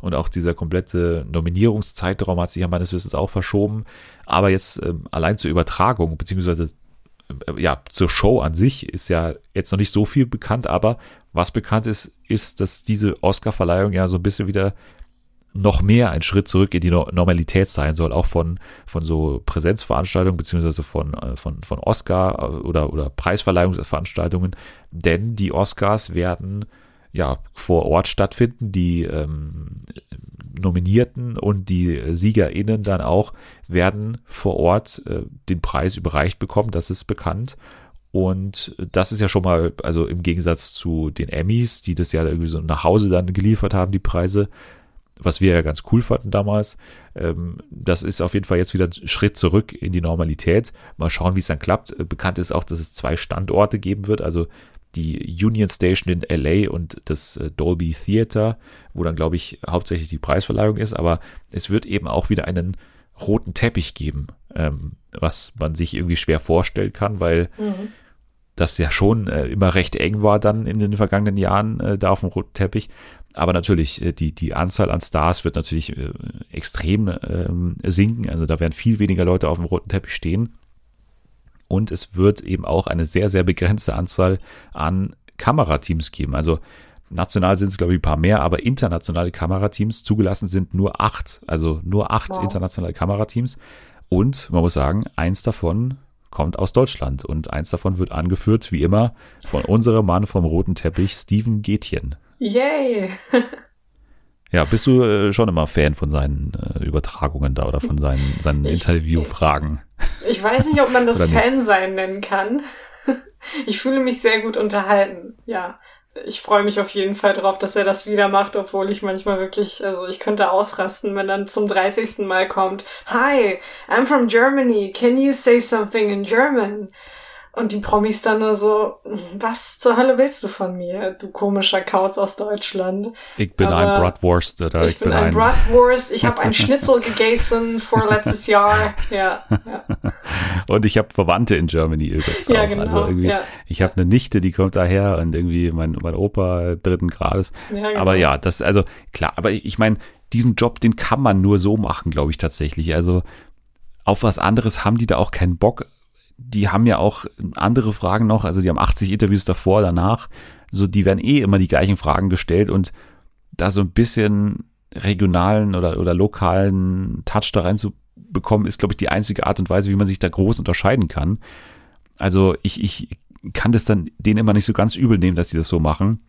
Und auch dieser komplette Nominierungszeitraum hat sich ja meines Wissens auch verschoben. Aber jetzt ähm, allein zur Übertragung, beziehungsweise äh, ja, zur Show an sich ist ja jetzt noch nicht so viel bekannt, aber was bekannt ist, ist, dass diese Oscar-Verleihung ja so ein bisschen wieder noch mehr ein Schritt zurück in die Normalität sein soll, auch von, von so Präsenzveranstaltungen beziehungsweise von, äh, von, von Oscar- oder, oder Preisverleihungsveranstaltungen. Denn die Oscars werden ja vor Ort stattfinden. Die ähm, Nominierten und die SiegerInnen dann auch werden vor Ort äh, den Preis überreicht bekommen, das ist bekannt. Und das ist ja schon mal, also im Gegensatz zu den Emmys, die das ja irgendwie so nach Hause dann geliefert haben, die Preise, was wir ja ganz cool fanden damals. Ähm, das ist auf jeden Fall jetzt wieder ein Schritt zurück in die Normalität. Mal schauen, wie es dann klappt. Äh, bekannt ist auch, dass es zwei Standorte geben wird, also die Union Station in LA und das äh, Dolby Theater, wo dann, glaube ich, hauptsächlich die Preisverleihung ist. Aber es wird eben auch wieder einen roten Teppich geben, ähm, was man sich irgendwie schwer vorstellen kann, weil mhm. das ja schon äh, immer recht eng war dann in den vergangenen Jahren äh, da auf dem roten Teppich. Aber natürlich, äh, die, die Anzahl an Stars wird natürlich äh, extrem ähm, sinken. Also da werden viel weniger Leute auf dem roten Teppich stehen. Und es wird eben auch eine sehr, sehr begrenzte Anzahl an Kamerateams geben. Also national sind es, glaube ich, ein paar mehr, aber internationale Kamerateams zugelassen sind nur acht. Also nur acht wow. internationale Kamerateams. Und man muss sagen, eins davon kommt aus Deutschland und eins davon wird angeführt, wie immer, von unserem Mann vom roten Teppich, Steven Gätjen. Yay! ja, bist du äh, schon immer Fan von seinen äh, Übertragungen da oder von seinen, seinen ich, Interviewfragen? Ich weiß nicht, ob man das Fan sein nennen kann. Ich fühle mich sehr gut unterhalten, ja. Ich freue mich auf jeden Fall drauf, dass er das wieder macht, obwohl ich manchmal wirklich, also ich könnte ausrasten, wenn dann zum 30. Mal kommt. Hi, I'm from Germany. Can you say something in German? Und die Promis dann nur so, was zur Hölle willst du von mir, du komischer Kauz aus Deutschland? Ich bin Aber ein Bratwurst. Oder ich, ich bin, bin ein Bratwurst. Ich habe ein Schnitzel gegessen vorletztes Jahr. Ja, ja. Und ich habe Verwandte in Germany übrigens ja, auch. Genau, also irgendwie, ja. ich habe eine Nichte, die kommt daher und irgendwie mein, mein Opa dritten Grades. Ja, genau. Aber ja, das, also klar, aber ich meine, diesen Job, den kann man nur so machen, glaube ich tatsächlich. Also auf was anderes haben die da auch keinen Bock die haben ja auch andere Fragen noch, also die haben 80 Interviews davor, danach, so die werden eh immer die gleichen Fragen gestellt und da so ein bisschen regionalen oder, oder lokalen Touch da reinzubekommen, ist, glaube ich, die einzige Art und Weise, wie man sich da groß unterscheiden kann. Also ich, ich kann das dann denen immer nicht so ganz übel nehmen, dass sie das so machen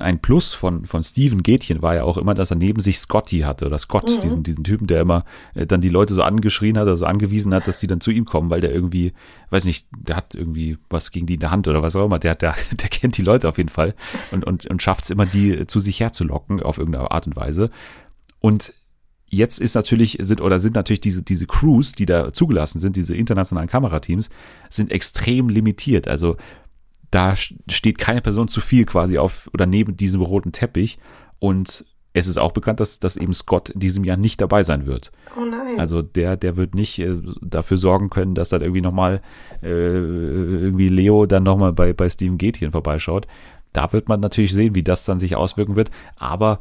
ein Plus von, von Steven Gätchen war ja auch immer, dass er neben sich Scotty hatte oder Scott, mhm. diesen, diesen Typen, der immer äh, dann die Leute so angeschrien hat, also angewiesen hat, dass die dann zu ihm kommen, weil der irgendwie, weiß nicht, der hat irgendwie was gegen die in der Hand oder was auch immer, der, der, der kennt die Leute auf jeden Fall und, und, und schafft es immer, die zu sich herzulocken auf irgendeine Art und Weise. Und jetzt ist natürlich, sind oder sind natürlich diese, diese Crews, die da zugelassen sind, diese internationalen Kamerateams, sind extrem limitiert. Also da steht keine Person zu viel quasi auf oder neben diesem roten Teppich. Und es ist auch bekannt, dass, dass eben Scott in diesem Jahr nicht dabei sein wird. Oh nein. Also der, der wird nicht äh, dafür sorgen können, dass dann irgendwie nochmal äh, irgendwie Leo dann nochmal bei, bei Steven Gätchen vorbeischaut. Da wird man natürlich sehen, wie das dann sich auswirken wird. Aber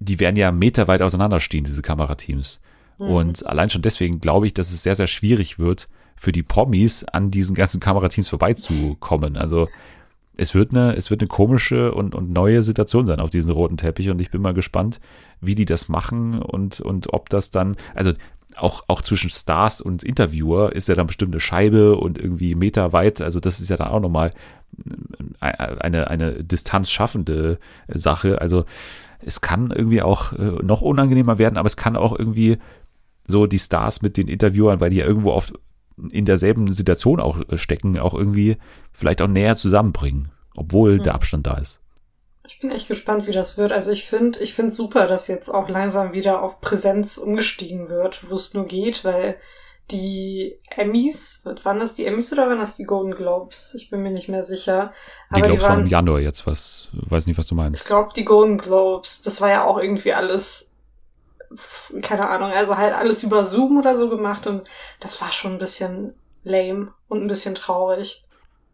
die werden ja meterweit auseinanderstehen, diese Kamerateams. Mhm. Und allein schon deswegen glaube ich, dass es sehr, sehr schwierig wird, für die Promis an diesen ganzen Kamerateams vorbeizukommen. Also es wird eine, es wird eine komische und, und neue Situation sein auf diesem roten Teppich und ich bin mal gespannt, wie die das machen und, und ob das dann, also auch, auch zwischen Stars und Interviewer ist ja dann bestimmt eine Scheibe und irgendwie Meter weit, also das ist ja dann auch nochmal eine, eine Distanz schaffende Sache. Also es kann irgendwie auch äh, noch unangenehmer werden, aber es kann auch irgendwie so die Stars mit den Interviewern, weil die ja irgendwo oft in derselben Situation auch äh, stecken, auch irgendwie vielleicht auch näher zusammenbringen, obwohl mhm. der Abstand da ist. Ich bin echt gespannt, wie das wird. Also ich finde, ich finde super, dass jetzt auch langsam wieder auf Präsenz umgestiegen wird, wo es nur geht, weil die Emmys, waren das die Emmys oder waren das die Golden Globes? Ich bin mir nicht mehr sicher. Aber die Globes waren im Januar jetzt, was, weiß nicht, was du meinst. Ich glaube, die Golden Globes, das war ja auch irgendwie alles keine Ahnung, also halt alles über Zoom oder so gemacht und das war schon ein bisschen lame und ein bisschen traurig.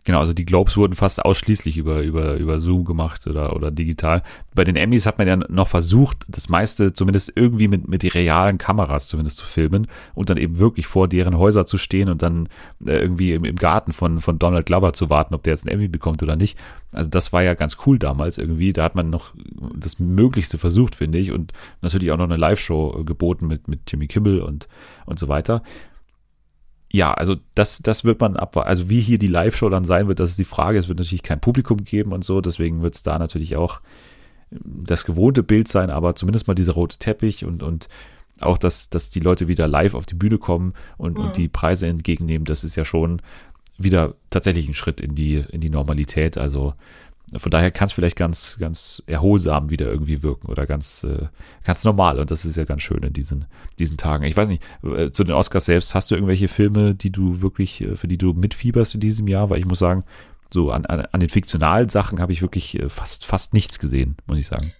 Genau, also die Globes wurden fast ausschließlich über, über, über Zoom gemacht oder, oder digital. Bei den Emmys hat man ja noch versucht, das meiste zumindest irgendwie mit, mit die realen Kameras zumindest zu filmen und dann eben wirklich vor deren Häuser zu stehen und dann äh, irgendwie im, im Garten von, von Donald Glover zu warten, ob der jetzt einen Emmy bekommt oder nicht. Also das war ja ganz cool damals irgendwie. Da hat man noch das Möglichste versucht, finde ich. Und natürlich auch noch eine Live-Show geboten mit, mit Jimmy Kimmel und, und so weiter ja, also das, das wird man ab, also wie hier die Live-Show dann sein wird, das ist die Frage. Es wird natürlich kein Publikum geben und so, deswegen wird es da natürlich auch das gewohnte Bild sein, aber zumindest mal dieser rote Teppich und, und auch, dass, dass die Leute wieder live auf die Bühne kommen und, mhm. und die Preise entgegennehmen, das ist ja schon wieder tatsächlich ein Schritt in die, in die Normalität. Also von daher kann es vielleicht ganz, ganz erholsam wieder irgendwie wirken oder ganz, äh, ganz normal. Und das ist ja ganz schön in diesen, diesen Tagen. Ich weiß nicht, äh, zu den Oscars selbst, hast du irgendwelche Filme, die du wirklich, äh, für die du mitfieberst in diesem Jahr? Weil ich muss sagen, so an, an, an den fiktionalen Sachen habe ich wirklich äh, fast, fast nichts gesehen, muss ich sagen.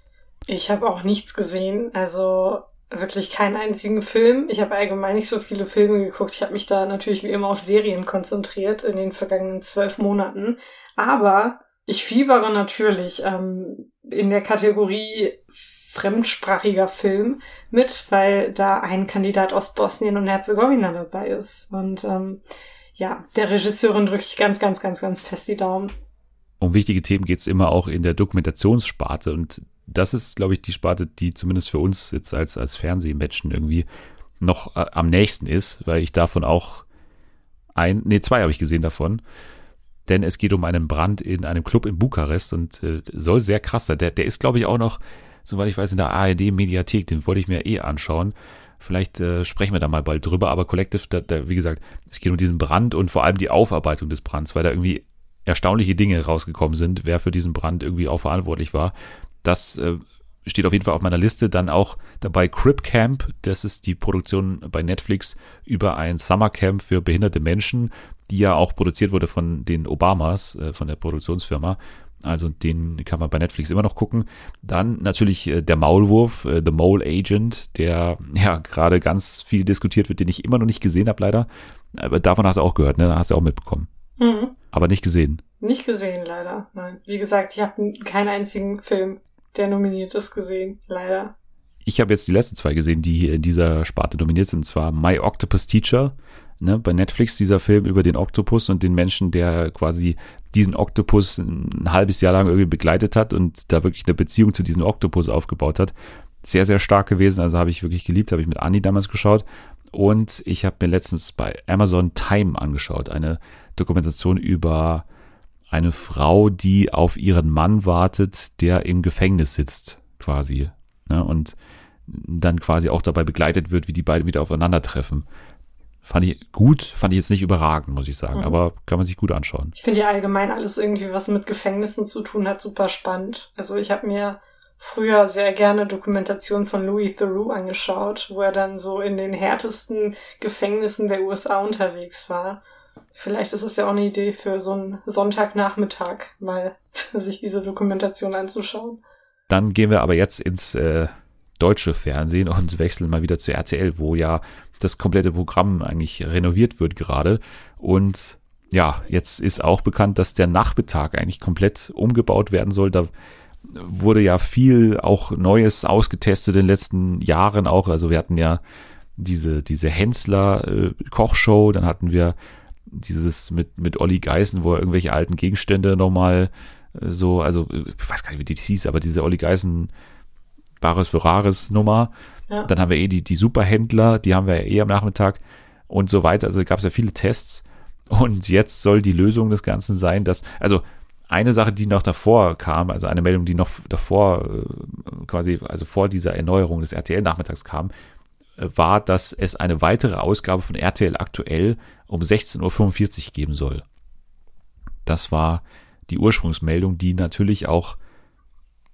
Ich habe auch nichts gesehen. Also wirklich keinen einzigen Film. Ich habe allgemein nicht so viele Filme geguckt. Ich habe mich da natürlich wie immer auf Serien konzentriert in den vergangenen zwölf Monaten. Aber ich fiebere natürlich ähm, in der Kategorie fremdsprachiger Film mit, weil da ein Kandidat aus Bosnien und Herzegowina dabei ist. Und ähm, ja, der Regisseurin drücke ich ganz, ganz, ganz, ganz fest die Daumen. Um wichtige Themen geht es immer auch in der Dokumentationssparte. Und das ist, glaube ich, die Sparte, die zumindest für uns jetzt als, als Fernsehmenschen irgendwie noch äh, am nächsten ist, weil ich davon auch ein, nee, zwei habe ich gesehen davon. Denn es geht um einen Brand in einem Club in Bukarest und äh, soll sehr krass sein. Der, der ist, glaube ich, auch noch, soweit ich weiß, in der ARD-Mediathek. Den wollte ich mir eh anschauen. Vielleicht äh, sprechen wir da mal bald drüber. Aber Collective, da, da, wie gesagt, es geht um diesen Brand und vor allem die Aufarbeitung des Brands, weil da irgendwie erstaunliche Dinge rausgekommen sind, wer für diesen Brand irgendwie auch verantwortlich war. Das äh, steht auf jeden Fall auf meiner Liste. Dann auch dabei Crip Camp. Das ist die Produktion bei Netflix über ein Summercamp für behinderte Menschen, die ja auch produziert wurde von den Obamas, äh, von der Produktionsfirma. Also den kann man bei Netflix immer noch gucken. Dann natürlich äh, der Maulwurf, äh, The Mole Agent, der ja gerade ganz viel diskutiert wird, den ich immer noch nicht gesehen habe, leider. Aber davon hast du auch gehört, ne? Hast du auch mitbekommen. Mhm. Aber nicht gesehen. Nicht gesehen, leider. Nein. Wie gesagt, ich habe keinen einzigen Film der nominiert ist, gesehen, leider. Ich habe jetzt die letzten zwei gesehen, die hier in dieser Sparte nominiert sind, und zwar My Octopus Teacher, ne, bei Netflix dieser Film über den Oktopus und den Menschen, der quasi diesen Oktopus ein halbes Jahr lang irgendwie begleitet hat und da wirklich eine Beziehung zu diesem Oktopus aufgebaut hat. Sehr, sehr stark gewesen, also habe ich wirklich geliebt, habe ich mit Anni damals geschaut. Und ich habe mir letztens bei Amazon Time angeschaut, eine Dokumentation über eine Frau, die auf ihren Mann wartet, der im Gefängnis sitzt, quasi. Ne? Und dann quasi auch dabei begleitet wird, wie die beiden wieder aufeinandertreffen. Fand ich gut, fand ich jetzt nicht überragend, muss ich sagen, mhm. aber kann man sich gut anschauen. Ich finde ja allgemein alles irgendwie, was mit Gefängnissen zu tun hat, super spannend. Also ich habe mir früher sehr gerne Dokumentationen von Louis Theroux angeschaut, wo er dann so in den härtesten Gefängnissen der USA unterwegs war. Vielleicht ist es ja auch eine Idee für so einen Sonntagnachmittag, mal sich diese Dokumentation anzuschauen. Dann gehen wir aber jetzt ins äh, deutsche Fernsehen und wechseln mal wieder zu RTL, wo ja das komplette Programm eigentlich renoviert wird gerade. Und ja, jetzt ist auch bekannt, dass der Nachmittag eigentlich komplett umgebaut werden soll. Da wurde ja viel auch Neues ausgetestet in den letzten Jahren auch. Also wir hatten ja diese, diese Hensler-Kochshow, äh, dann hatten wir dieses mit, mit Olli Geißen, wo er irgendwelche alten Gegenstände nochmal äh, so, also äh, ich weiß gar nicht, wie die hieß, aber diese Olli Geißen Bares für Rares Nummer. Ja. Dann haben wir eh die, die Superhändler, die haben wir ja eh am Nachmittag und so weiter. Also gab es ja viele Tests. Und jetzt soll die Lösung des Ganzen sein, dass, also eine Sache, die noch davor kam, also eine Meldung, die noch davor äh, quasi, also vor dieser Erneuerung des RTL-Nachmittags kam, war, dass es eine weitere Ausgabe von RTL aktuell um 16.45 Uhr geben soll. Das war die Ursprungsmeldung, die natürlich auch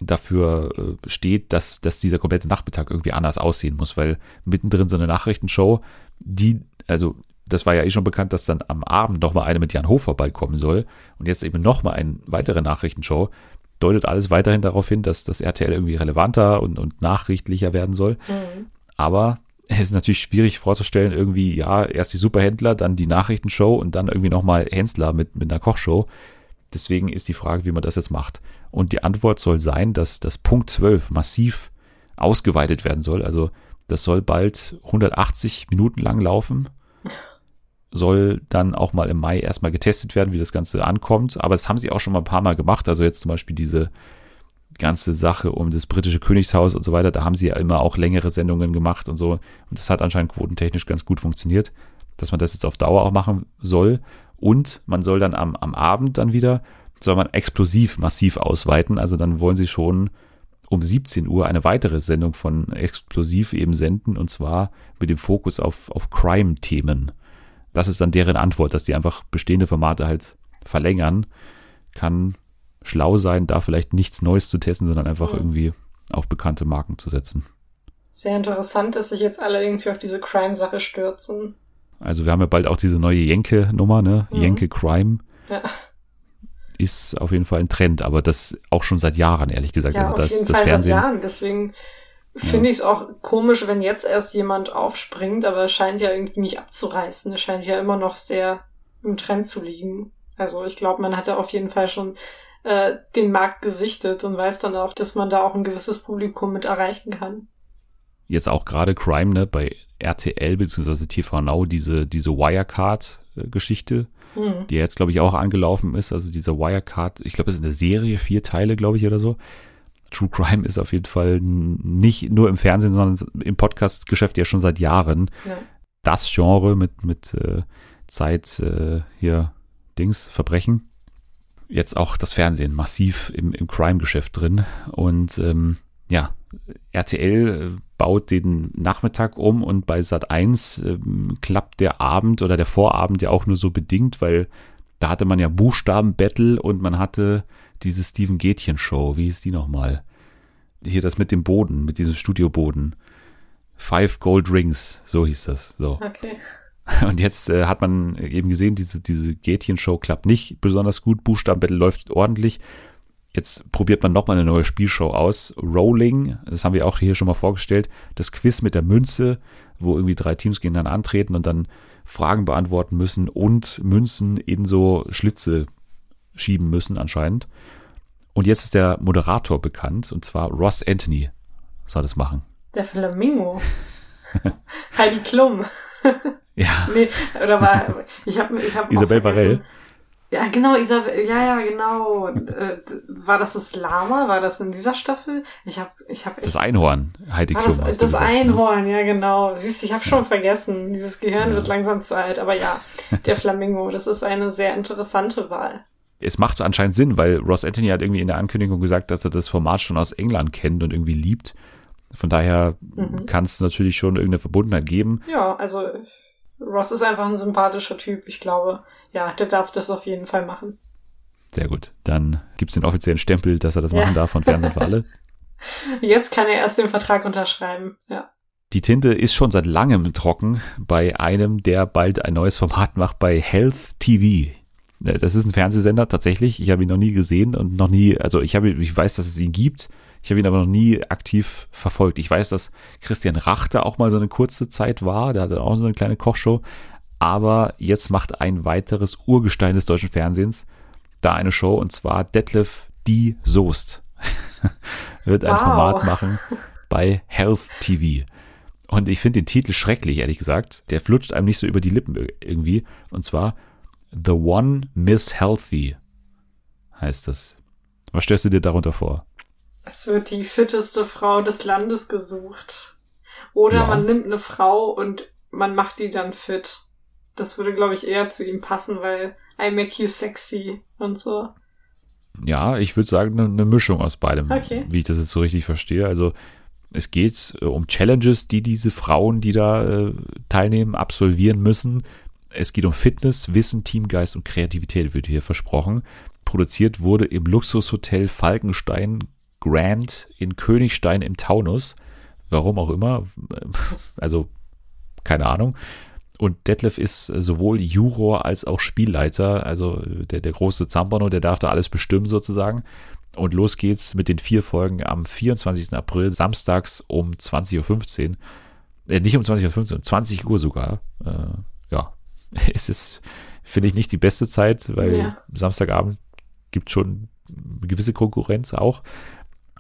dafür äh, steht, dass, dass dieser komplette Nachmittag irgendwie anders aussehen muss, weil mittendrin so eine Nachrichtenshow, die, also das war ja eh schon bekannt, dass dann am Abend nochmal eine mit Jan Hof vorbeikommen soll und jetzt eben nochmal eine weitere Nachrichtenshow, deutet alles weiterhin darauf hin, dass das RTL irgendwie relevanter und, und nachrichtlicher werden soll. Mhm. Aber es ist natürlich schwierig vorzustellen, irgendwie, ja, erst die Superhändler, dann die Nachrichtenshow und dann irgendwie nochmal Hensler mit, mit einer Kochshow. Deswegen ist die Frage, wie man das jetzt macht. Und die Antwort soll sein, dass das Punkt 12 massiv ausgeweitet werden soll. Also das soll bald 180 Minuten lang laufen. Soll dann auch mal im Mai erstmal getestet werden, wie das Ganze ankommt. Aber das haben sie auch schon mal ein paar Mal gemacht. Also jetzt zum Beispiel diese ganze Sache um das britische Königshaus und so weiter, da haben sie ja immer auch längere Sendungen gemacht und so. Und das hat anscheinend quotentechnisch ganz gut funktioniert. dass man das jetzt auf Dauer auch machen soll. Und man soll dann am, am Abend dann wieder, soll man explosiv massiv ausweiten. Also dann wollen sie schon um 17 Uhr eine weitere Sendung von Explosiv eben senden und zwar mit dem Fokus auf, auf Crime-Themen. Das ist dann deren Antwort, dass die einfach bestehende Formate halt verlängern. Kann schlau sein, da vielleicht nichts Neues zu testen, sondern einfach mhm. irgendwie auf bekannte Marken zu setzen. Sehr interessant, dass sich jetzt alle irgendwie auf diese Crime-Sache stürzen. Also wir haben ja bald auch diese neue Jenke-Nummer, ne? Mhm. Jenke Crime. Ja ist auf jeden Fall ein Trend, aber das auch schon seit Jahren, ehrlich gesagt. Ja, also das, auf jeden das Fall Fernsehen, seit Jahren. Deswegen finde ja. ich es auch komisch, wenn jetzt erst jemand aufspringt, aber es scheint ja irgendwie nicht abzureißen. Es scheint ja immer noch sehr im Trend zu liegen. Also ich glaube, man hat ja auf jeden Fall schon äh, den Markt gesichtet und weiß dann auch, dass man da auch ein gewisses Publikum mit erreichen kann. Jetzt auch gerade Crime, ne, bei RTL bzw. TV Now, diese, diese Wirecard-Geschichte mhm. die jetzt, glaube ich, auch angelaufen ist. Also dieser Wirecard, ich glaube, es ist eine Serie, vier Teile, glaube ich, oder so. True Crime ist auf jeden Fall nicht nur im Fernsehen, sondern im Podcast-Geschäft ja schon seit Jahren ja. das Genre mit, mit äh, Zeit äh, hier Dings, Verbrechen. Jetzt auch das Fernsehen massiv im, im Crime-Geschäft drin. Und ähm, ja, RTL äh, baut den Nachmittag um und bei Sat 1 ähm, klappt der Abend oder der Vorabend ja auch nur so bedingt, weil da hatte man ja Buchstaben-Battle und man hatte diese Steven Gätchen Show. Wie hieß die nochmal? Hier das mit dem Boden, mit diesem Studioboden. Five Gold Rings, so hieß das. So. Okay. Und jetzt äh, hat man eben gesehen, diese, diese Gätchen-Show klappt nicht besonders gut. Buchstaben-Battle läuft ordentlich. Jetzt probiert man nochmal eine neue Spielshow aus. Rolling, das haben wir auch hier schon mal vorgestellt. Das Quiz mit der Münze, wo irgendwie drei Teams gegeneinander antreten und dann Fragen beantworten müssen und Münzen in so Schlitze schieben müssen anscheinend. Und jetzt ist der Moderator bekannt und zwar Ross Anthony soll das machen. Der Flamingo. Heidi Klum. ja. Nee, oder war, ich habe ich hab Isabel Varell. Ja, genau, Isabel, ja, ja, genau. Äh, war das das Lama? War das in dieser Staffel? Ich habe, ich habe. Das Einhorn, Heidi Klum. Das, das gesagt, ne? Einhorn, ne? ja, genau. Siehst, du, ich habe schon vergessen. Dieses Gehirn ja. wird langsam zu alt. Aber ja, der Flamingo, das ist eine sehr interessante Wahl. Es macht anscheinend Sinn, weil Ross Anthony hat irgendwie in der Ankündigung gesagt, dass er das Format schon aus England kennt und irgendwie liebt. Von daher mhm. kann es natürlich schon irgendeine Verbundenheit geben. Ja, also Ross ist einfach ein sympathischer Typ. Ich glaube, ja, der darf das auf jeden Fall machen. Sehr gut. Dann gibt es den offiziellen Stempel, dass er das machen ja. darf von Fernsehen für alle. Jetzt kann er erst den Vertrag unterschreiben, ja. Die Tinte ist schon seit langem trocken bei einem, der bald ein neues Format macht bei Health TV. Äh, das ist ein Fernsehsender tatsächlich. Ich habe ihn noch nie gesehen und noch nie, also ich habe, ich weiß, dass es ihn gibt. Ich habe ihn aber noch nie aktiv verfolgt. Ich weiß, dass Christian Rachter auch mal so eine kurze Zeit war. Der hatte auch so eine kleine Kochshow. Aber jetzt macht ein weiteres Urgestein des deutschen Fernsehens da eine Show und zwar Detlef Die Soest. Wird ein wow. Format machen bei Health TV. Und ich finde den Titel schrecklich, ehrlich gesagt. Der flutscht einem nicht so über die Lippen irgendwie. Und zwar The One Miss Healthy heißt das. Was stellst du dir darunter vor? Es wird die fitteste Frau des Landes gesucht. Oder ja. man nimmt eine Frau und man macht die dann fit. Das würde, glaube ich, eher zu ihm passen, weil I make you sexy und so. Ja, ich würde sagen, eine, eine Mischung aus beidem, okay. wie ich das jetzt so richtig verstehe. Also es geht äh, um Challenges, die diese Frauen, die da äh, teilnehmen, absolvieren müssen. Es geht um Fitness, Wissen, Teamgeist und Kreativität, wird hier versprochen. Produziert wurde im Luxushotel Falkenstein Grand in Königstein im Taunus. Warum auch immer. Also, keine Ahnung. Und Detlef ist sowohl Juror als auch Spielleiter, also der, der große Zampano, der darf da alles bestimmen sozusagen. Und los geht's mit den vier Folgen am 24. April, samstags um 20.15 Uhr. Äh, nicht um 20.15 Uhr, um 20 Uhr sogar. Äh, ja, es ist, finde ich, nicht die beste Zeit, weil ja. Samstagabend gibt schon gewisse Konkurrenz auch.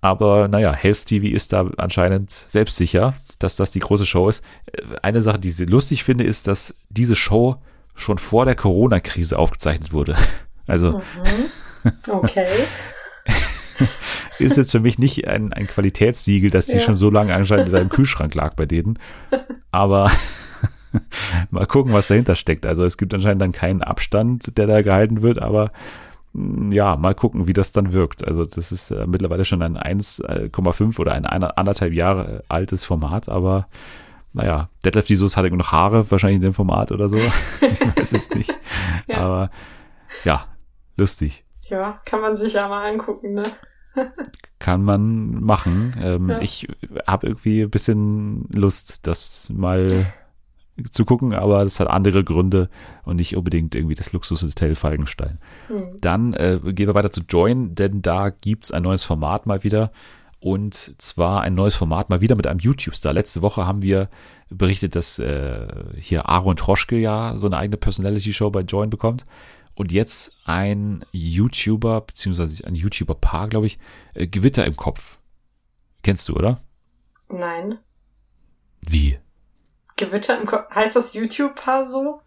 Aber naja, Health TV ist da anscheinend selbstsicher, dass das die große Show ist. Eine Sache, die ich lustig finde, ist, dass diese Show schon vor der Corona-Krise aufgezeichnet wurde. Also. Mhm. Okay. ist jetzt für mich nicht ein, ein Qualitätssiegel, dass die ja. schon so lange anscheinend in seinem Kühlschrank lag bei denen. Aber mal gucken, was dahinter steckt. Also es gibt anscheinend dann keinen Abstand, der da gehalten wird, aber ja, mal gucken, wie das dann wirkt. Also das ist äh, mittlerweile schon ein 1,5 oder ein anderthalb Jahre altes Format, aber naja, Detlef Jesus hatte noch Haare wahrscheinlich in dem Format oder so. ich weiß es nicht. ja. Aber ja, lustig. Ja, kann man sich ja mal angucken, ne? kann man machen. Ähm, ja. Ich habe irgendwie ein bisschen Lust, das mal zu gucken, aber das hat andere Gründe und nicht unbedingt irgendwie das Luxushotel Falkenstein. Mhm. Dann äh, gehen wir weiter zu Join, denn da gibt es ein neues Format mal wieder. Und zwar ein neues Format mal wieder mit einem YouTube-Star. Letzte Woche haben wir berichtet, dass äh, hier Aaron Troschke ja so eine eigene Personality-Show bei Join bekommt. Und jetzt ein YouTuber, beziehungsweise ein YouTuber-Paar, glaube ich, äh, Gewitter im Kopf. Kennst du, oder? Nein. Wie? Gewitter im Kopf. Heißt das YouTube-Paar so?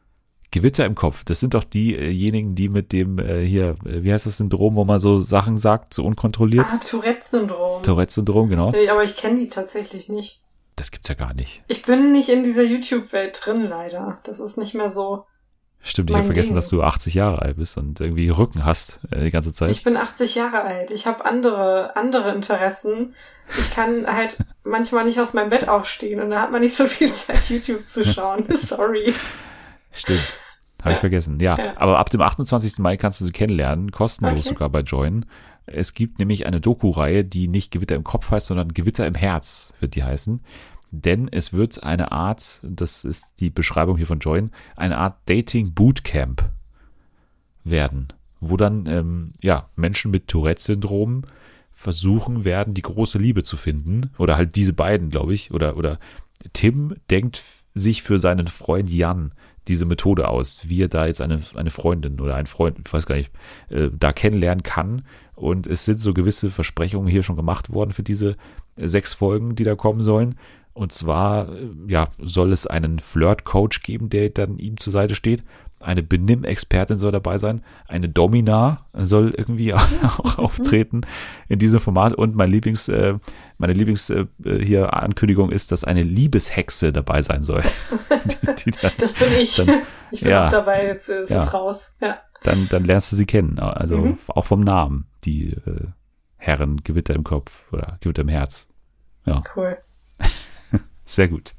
Gewitter im Kopf. Das sind doch diejenigen, die mit dem äh, hier, äh, wie heißt das Syndrom, wo man so Sachen sagt, so unkontrolliert? Ah, Tourette-Syndrom. Tourette-Syndrom, genau. Nee, aber ich kenne die tatsächlich nicht. Das gibt's ja gar nicht. Ich bin nicht in dieser YouTube-Welt drin, leider. Das ist nicht mehr so. Stimmt, ich habe vergessen, Ding. dass du 80 Jahre alt bist und irgendwie Rücken hast äh, die ganze Zeit. Ich bin 80 Jahre alt. Ich habe andere, andere Interessen. Ich kann halt manchmal nicht aus meinem Bett aufstehen und da hat man nicht so viel Zeit, YouTube zu schauen. Sorry. Stimmt. Habe ja. ich vergessen. Ja, ja, aber ab dem 28. Mai kannst du sie kennenlernen, kostenlos okay. sogar bei Join. Es gibt nämlich eine Doku-Reihe, die nicht Gewitter im Kopf heißt, sondern Gewitter im Herz wird die heißen denn es wird eine Art, das ist die Beschreibung hier von Join, eine Art Dating Bootcamp werden, wo dann ähm, ja Menschen mit Tourette-Syndrom versuchen werden, die große Liebe zu finden oder halt diese beiden, glaube ich, oder oder Tim denkt sich für seinen Freund Jan diese Methode aus, wie er da jetzt eine, eine Freundin oder einen Freund, ich weiß gar nicht, äh, da kennenlernen kann. Und es sind so gewisse Versprechungen hier schon gemacht worden für diese sechs Folgen, die da kommen sollen. Und zwar, äh, ja, soll es einen Flirt-Coach geben, der dann ihm zur Seite steht. Eine Benimm-Expertin soll dabei sein. Eine Domina soll irgendwie auch auftreten in diesem Format. Und mein Lieblings, äh, meine Lieblings äh, hier Ankündigung ist, dass eine Liebeshexe dabei sein soll. die, die das bin ich. Dann, ich bin ja, auch dabei, jetzt ist ja, es raus. Ja. Dann, dann lernst du sie kennen. Also mhm. auch vom Namen. Die äh, Herren Gewitter im Kopf oder Gewitter im Herz. Ja. Cool. Sehr gut.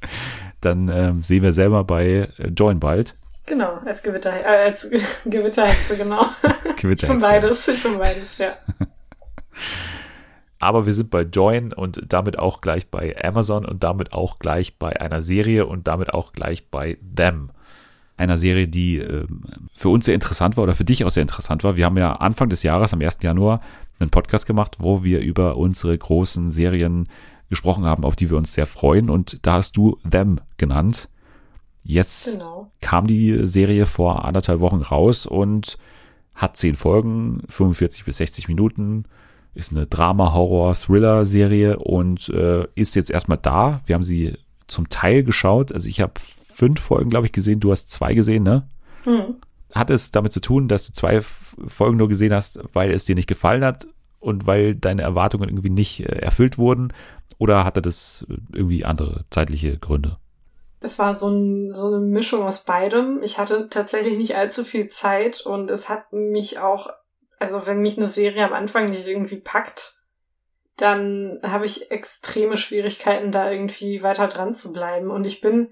Dann ähm, sehen wir selber bei äh, Join bald. Genau, als Gewitter, äh, als Gewitterhexe, genau. Gewitterhexe. Ich bin beides, ich bin beides, ja. Aber wir sind bei Join und damit auch gleich bei Amazon und damit auch gleich bei einer Serie und damit auch gleich bei Them. Einer Serie, die äh, für uns sehr interessant war oder für dich auch sehr interessant war. Wir haben ja Anfang des Jahres, am 1. Januar, einen Podcast gemacht, wo wir über unsere großen Serien gesprochen haben, auf die wir uns sehr freuen. Und da hast du Them genannt. Jetzt genau. kam die Serie vor anderthalb Wochen raus und hat zehn Folgen, 45 bis 60 Minuten, ist eine Drama-Horror-Thriller-Serie und äh, ist jetzt erstmal da. Wir haben sie zum Teil geschaut. Also ich habe fünf Folgen, glaube ich, gesehen. Du hast zwei gesehen, ne? Hm. Hat es damit zu tun, dass du zwei Folgen nur gesehen hast, weil es dir nicht gefallen hat und weil deine Erwartungen irgendwie nicht äh, erfüllt wurden? Oder hatte das irgendwie andere zeitliche Gründe? Es war so, ein, so eine Mischung aus beidem. Ich hatte tatsächlich nicht allzu viel Zeit und es hat mich auch, also wenn mich eine Serie am Anfang nicht irgendwie packt, dann habe ich extreme Schwierigkeiten, da irgendwie weiter dran zu bleiben. Und ich bin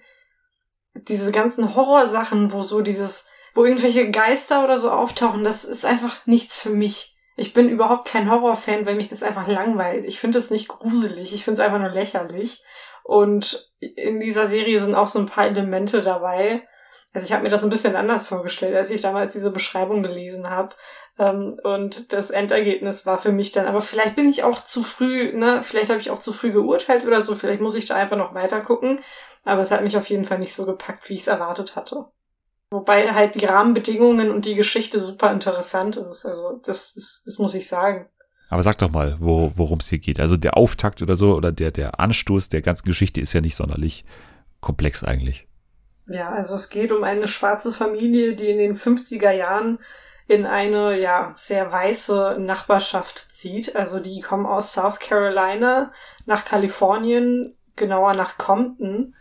diese ganzen Horrorsachen, wo so dieses, wo irgendwelche Geister oder so auftauchen, das ist einfach nichts für mich. Ich bin überhaupt kein Horrorfan, weil mich das einfach langweilt. Ich finde es nicht gruselig, ich finde es einfach nur lächerlich. Und in dieser Serie sind auch so ein paar Elemente dabei. Also ich habe mir das ein bisschen anders vorgestellt, als ich damals diese Beschreibung gelesen habe. Ähm, und das Endergebnis war für mich dann, aber vielleicht bin ich auch zu früh, ne, vielleicht habe ich auch zu früh geurteilt oder so, vielleicht muss ich da einfach noch weiter gucken. Aber es hat mich auf jeden Fall nicht so gepackt, wie ich es erwartet hatte. Wobei halt die Rahmenbedingungen und die Geschichte super interessant ist. Also das, das, das muss ich sagen. Aber sag doch mal, wo, worum es hier geht. Also der Auftakt oder so oder der, der Anstoß der ganzen Geschichte ist ja nicht sonderlich komplex eigentlich. Ja, also es geht um eine schwarze Familie, die in den 50er Jahren in eine ja sehr weiße Nachbarschaft zieht. Also die kommen aus South Carolina nach Kalifornien, genauer nach Compton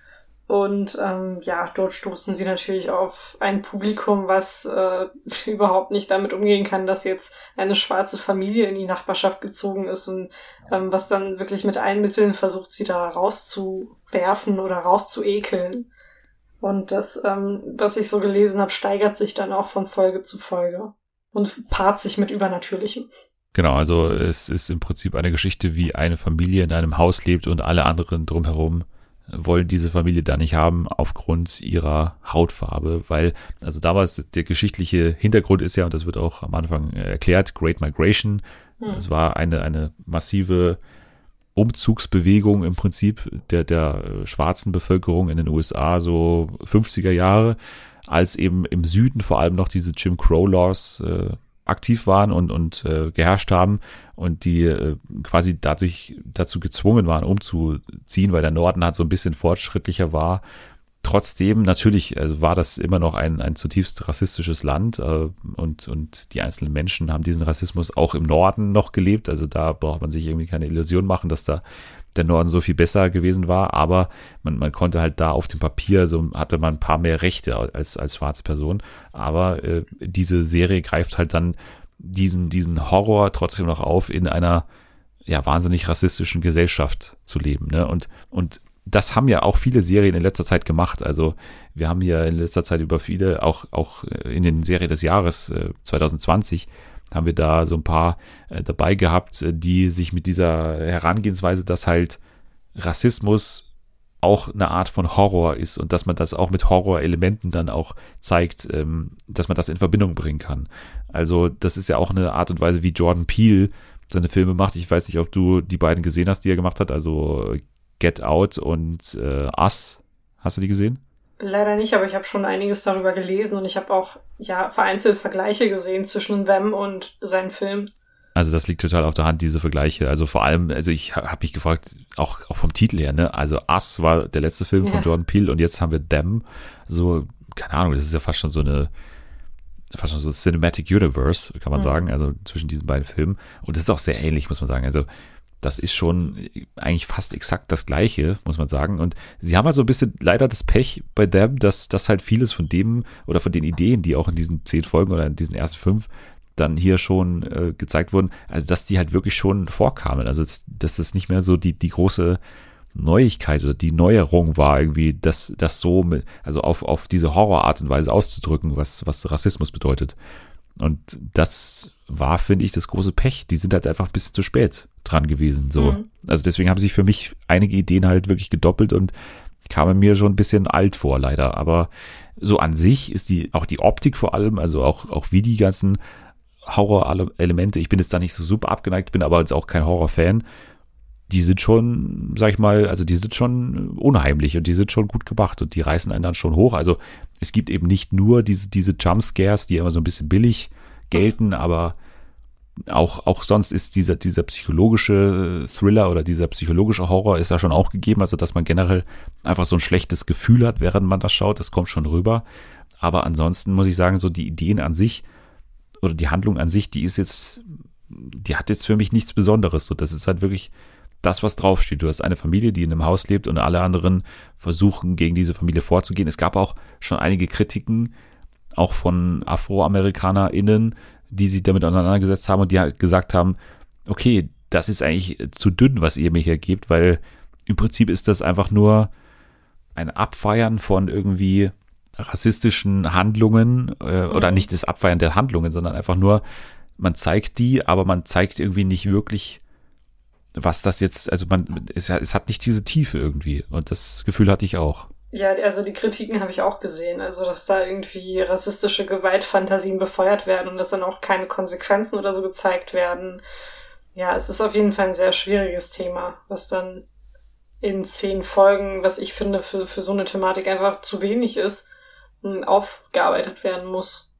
Und ähm, ja, dort stoßen sie natürlich auf ein Publikum, was äh, überhaupt nicht damit umgehen kann, dass jetzt eine schwarze Familie in die Nachbarschaft gezogen ist und ähm, was dann wirklich mit allen Mitteln versucht, sie da rauszuwerfen oder rauszuekeln. Und das, ähm, was ich so gelesen habe, steigert sich dann auch von Folge zu Folge und paart sich mit Übernatürlichem. Genau, also es ist im Prinzip eine Geschichte, wie eine Familie in einem Haus lebt und alle anderen drumherum wollen diese Familie da nicht haben aufgrund ihrer Hautfarbe, weil, also damals der geschichtliche Hintergrund ist ja, und das wird auch am Anfang erklärt, Great Migration. Hm. Es war eine, eine massive Umzugsbewegung im Prinzip der, der schwarzen Bevölkerung in den USA, so 50er Jahre, als eben im Süden vor allem noch diese Jim Crow Laws äh, aktiv waren und, und äh, geherrscht haben und die äh, quasi dadurch dazu gezwungen waren, umzuziehen, weil der Norden halt so ein bisschen fortschrittlicher war. Trotzdem, natürlich also war das immer noch ein, ein zutiefst rassistisches Land äh, und, und die einzelnen Menschen haben diesen Rassismus auch im Norden noch gelebt. Also da braucht man sich irgendwie keine Illusion machen, dass da der Norden so viel besser gewesen war, aber man, man konnte halt da auf dem Papier, so hatte man ein paar mehr Rechte als, als schwarze Person. Aber äh, diese Serie greift halt dann diesen, diesen Horror trotzdem noch auf, in einer ja wahnsinnig rassistischen Gesellschaft zu leben. Ne? Und, und das haben ja auch viele Serien in letzter Zeit gemacht. Also wir haben ja in letzter Zeit über viele, auch, auch äh, in den Serien des Jahres äh, 2020, haben wir da so ein paar äh, dabei gehabt, äh, die sich mit dieser Herangehensweise, dass halt Rassismus auch eine Art von Horror ist und dass man das auch mit Horrorelementen dann auch zeigt, ähm, dass man das in Verbindung bringen kann. Also das ist ja auch eine Art und Weise, wie Jordan Peele seine Filme macht. Ich weiß nicht, ob du die beiden gesehen hast, die er gemacht hat, also Get Out und äh, Us. Hast du die gesehen? Leider nicht, aber ich habe schon einiges darüber gelesen und ich habe auch ja vereinzelt Vergleiche gesehen zwischen Them und seinen Film. Also das liegt total auf der Hand, diese Vergleiche. Also vor allem, also ich habe mich gefragt, auch, auch vom Titel her, ne? Also Us war der letzte Film ja. von Jordan Peele und jetzt haben wir Them. So, keine Ahnung, das ist ja fast schon so eine, fast schon so Cinematic Universe, kann man mhm. sagen, also zwischen diesen beiden Filmen. Und das ist auch sehr ähnlich, muss man sagen. Also das ist schon eigentlich fast exakt das Gleiche, muss man sagen. Und sie haben also ein bisschen leider das Pech bei Them, dass, dass halt vieles von dem oder von den Ideen, die auch in diesen zehn Folgen oder in diesen ersten fünf dann hier schon äh, gezeigt wurden, also dass die halt wirklich schon vorkamen. Also dass das nicht mehr so die, die große Neuigkeit oder die Neuerung war, irgendwie, das, das so mit, also auf, auf diese Horrorart und Weise auszudrücken, was, was Rassismus bedeutet. Und das war, finde ich, das große Pech. Die sind halt einfach ein bisschen zu spät dran gewesen. So. Mhm. Also deswegen haben sich für mich einige Ideen halt wirklich gedoppelt und kamen mir schon ein bisschen alt vor, leider. Aber so an sich ist die, auch die Optik vor allem, also auch, auch wie die ganzen Horror-Elemente, ich bin jetzt da nicht so super abgeneigt, bin aber jetzt auch kein Horror-Fan. Die sind schon, sag ich mal, also die sind schon unheimlich und die sind schon gut gemacht und die reißen einen dann schon hoch. Also es gibt eben nicht nur diese, diese Jumpscares, die immer so ein bisschen billig gelten, aber auch, auch sonst ist dieser, dieser psychologische Thriller oder dieser psychologische Horror ist ja schon auch gegeben, also dass man generell einfach so ein schlechtes Gefühl hat, während man das schaut, das kommt schon rüber. Aber ansonsten muss ich sagen, so die Ideen an sich oder die Handlung an sich, die ist jetzt, die hat jetzt für mich nichts Besonderes. So, das ist halt wirklich das, was draufsteht. Du hast eine Familie, die in einem Haus lebt und alle anderen versuchen, gegen diese Familie vorzugehen. Es gab auch schon einige Kritiken, auch von AfroamerikanerInnen, die sich damit auseinandergesetzt haben und die halt gesagt haben, okay, das ist eigentlich zu dünn, was ihr mir hier gebt, weil im Prinzip ist das einfach nur ein Abfeiern von irgendwie rassistischen Handlungen äh, oder mhm. nicht das Abfeiern der Handlungen, sondern einfach nur, man zeigt die, aber man zeigt irgendwie nicht wirklich, was das jetzt, also man, es, es hat nicht diese Tiefe irgendwie und das Gefühl hatte ich auch. Ja, also die Kritiken habe ich auch gesehen. Also, dass da irgendwie rassistische Gewaltfantasien befeuert werden und dass dann auch keine Konsequenzen oder so gezeigt werden. Ja, es ist auf jeden Fall ein sehr schwieriges Thema, was dann in zehn Folgen, was ich finde, für, für so eine Thematik einfach zu wenig ist, aufgearbeitet werden muss.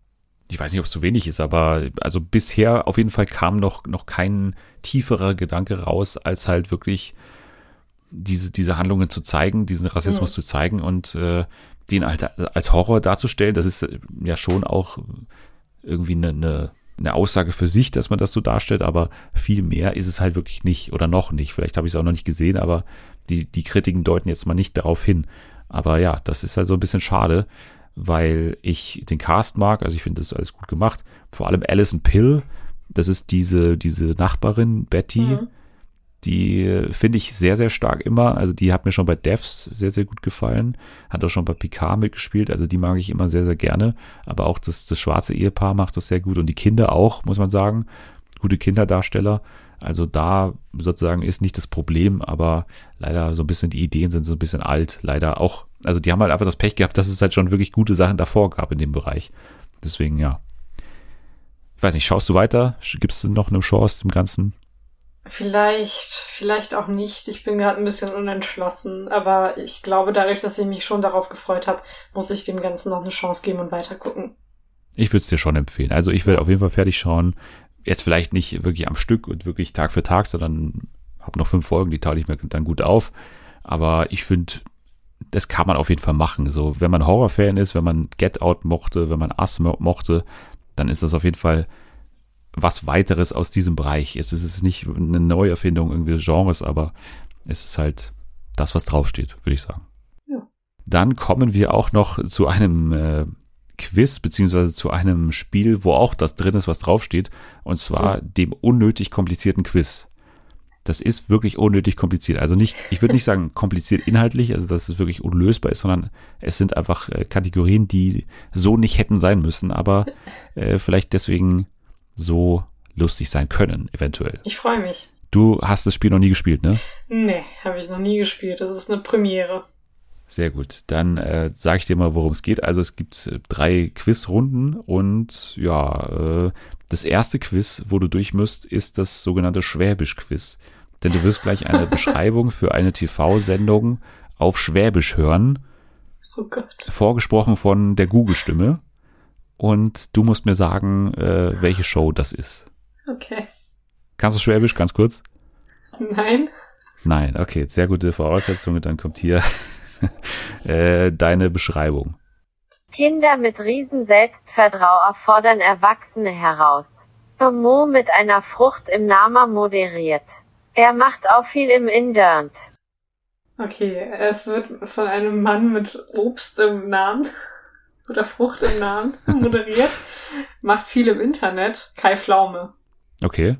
Ich weiß nicht, ob es zu wenig ist, aber also bisher auf jeden Fall kam noch, noch kein tieferer Gedanke raus, als halt wirklich diese, diese Handlungen zu zeigen, diesen Rassismus mhm. zu zeigen und äh, den halt als Horror darzustellen, das ist äh, ja schon auch irgendwie eine, eine, eine Aussage für sich, dass man das so darstellt, aber viel mehr ist es halt wirklich nicht oder noch nicht. Vielleicht habe ich es auch noch nicht gesehen, aber die, die Kritiken deuten jetzt mal nicht darauf hin. Aber ja, das ist halt so ein bisschen schade, weil ich den Cast mag. Also ich finde das alles gut gemacht. Vor allem Alison Pill, das ist diese, diese Nachbarin Betty. Mhm. Die finde ich sehr, sehr stark immer. Also die hat mir schon bei Devs sehr, sehr gut gefallen. Hat auch schon bei Picard mitgespielt. Also die mag ich immer sehr, sehr gerne. Aber auch das, das schwarze Ehepaar macht das sehr gut. Und die Kinder auch, muss man sagen. Gute Kinderdarsteller. Also da sozusagen ist nicht das Problem, aber leider so ein bisschen die Ideen sind so ein bisschen alt. Leider auch, also die haben halt einfach das Pech gehabt, dass es halt schon wirklich gute Sachen davor gab in dem Bereich. Deswegen ja. Ich weiß nicht, schaust du weiter? Gibt es noch eine Chance dem Ganzen? Vielleicht, vielleicht auch nicht. Ich bin gerade ein bisschen unentschlossen, aber ich glaube, dadurch, dass ich mich schon darauf gefreut habe, muss ich dem Ganzen noch eine Chance geben und weiter gucken. Ich würde es dir schon empfehlen. Also ich will auf jeden Fall fertig schauen. Jetzt vielleicht nicht wirklich am Stück und wirklich Tag für Tag, sondern habe noch fünf Folgen, die teile ich mir dann gut auf. Aber ich finde, das kann man auf jeden Fall machen. So, wenn man Horrorfan ist, wenn man Get Out mochte, wenn man Us mochte, dann ist das auf jeden Fall was weiteres aus diesem Bereich. Jetzt ist es nicht eine Neuerfindung irgendwie des Genres, aber es ist halt das, was draufsteht, würde ich sagen. Ja. Dann kommen wir auch noch zu einem äh, Quiz, beziehungsweise zu einem Spiel, wo auch das drin ist, was draufsteht, und zwar mhm. dem unnötig komplizierten Quiz. Das ist wirklich unnötig kompliziert. Also nicht, ich würde nicht sagen kompliziert inhaltlich, also dass es wirklich unlösbar ist, sondern es sind einfach äh, Kategorien, die so nicht hätten sein müssen, aber äh, vielleicht deswegen so lustig sein können, eventuell. Ich freue mich. Du hast das Spiel noch nie gespielt, ne? Nee, habe ich noch nie gespielt. Das ist eine Premiere. Sehr gut. Dann äh, sage ich dir mal, worum es geht. Also es gibt äh, drei Quizrunden und ja, äh, das erste Quiz, wo du durch musst, ist das sogenannte Schwäbisch-Quiz. Denn du wirst gleich eine Beschreibung für eine TV-Sendung auf Schwäbisch hören. Oh Gott. Vorgesprochen von der Google-Stimme und du musst mir sagen, äh, welche Show das ist. Okay. Kannst du Schwäbisch ganz kurz? Nein. Nein, okay, sehr gute Voraussetzungen. Dann kommt hier äh, deine Beschreibung. Kinder mit riesen Selbstvertrau fordern Erwachsene heraus. Mo mit einer Frucht im Namen moderiert. Er macht auch viel im Internet. Okay, es wird von einem Mann mit Obst im Namen oder Frucht im Namen moderiert. Macht viel im Internet. Kai Pflaume. Okay.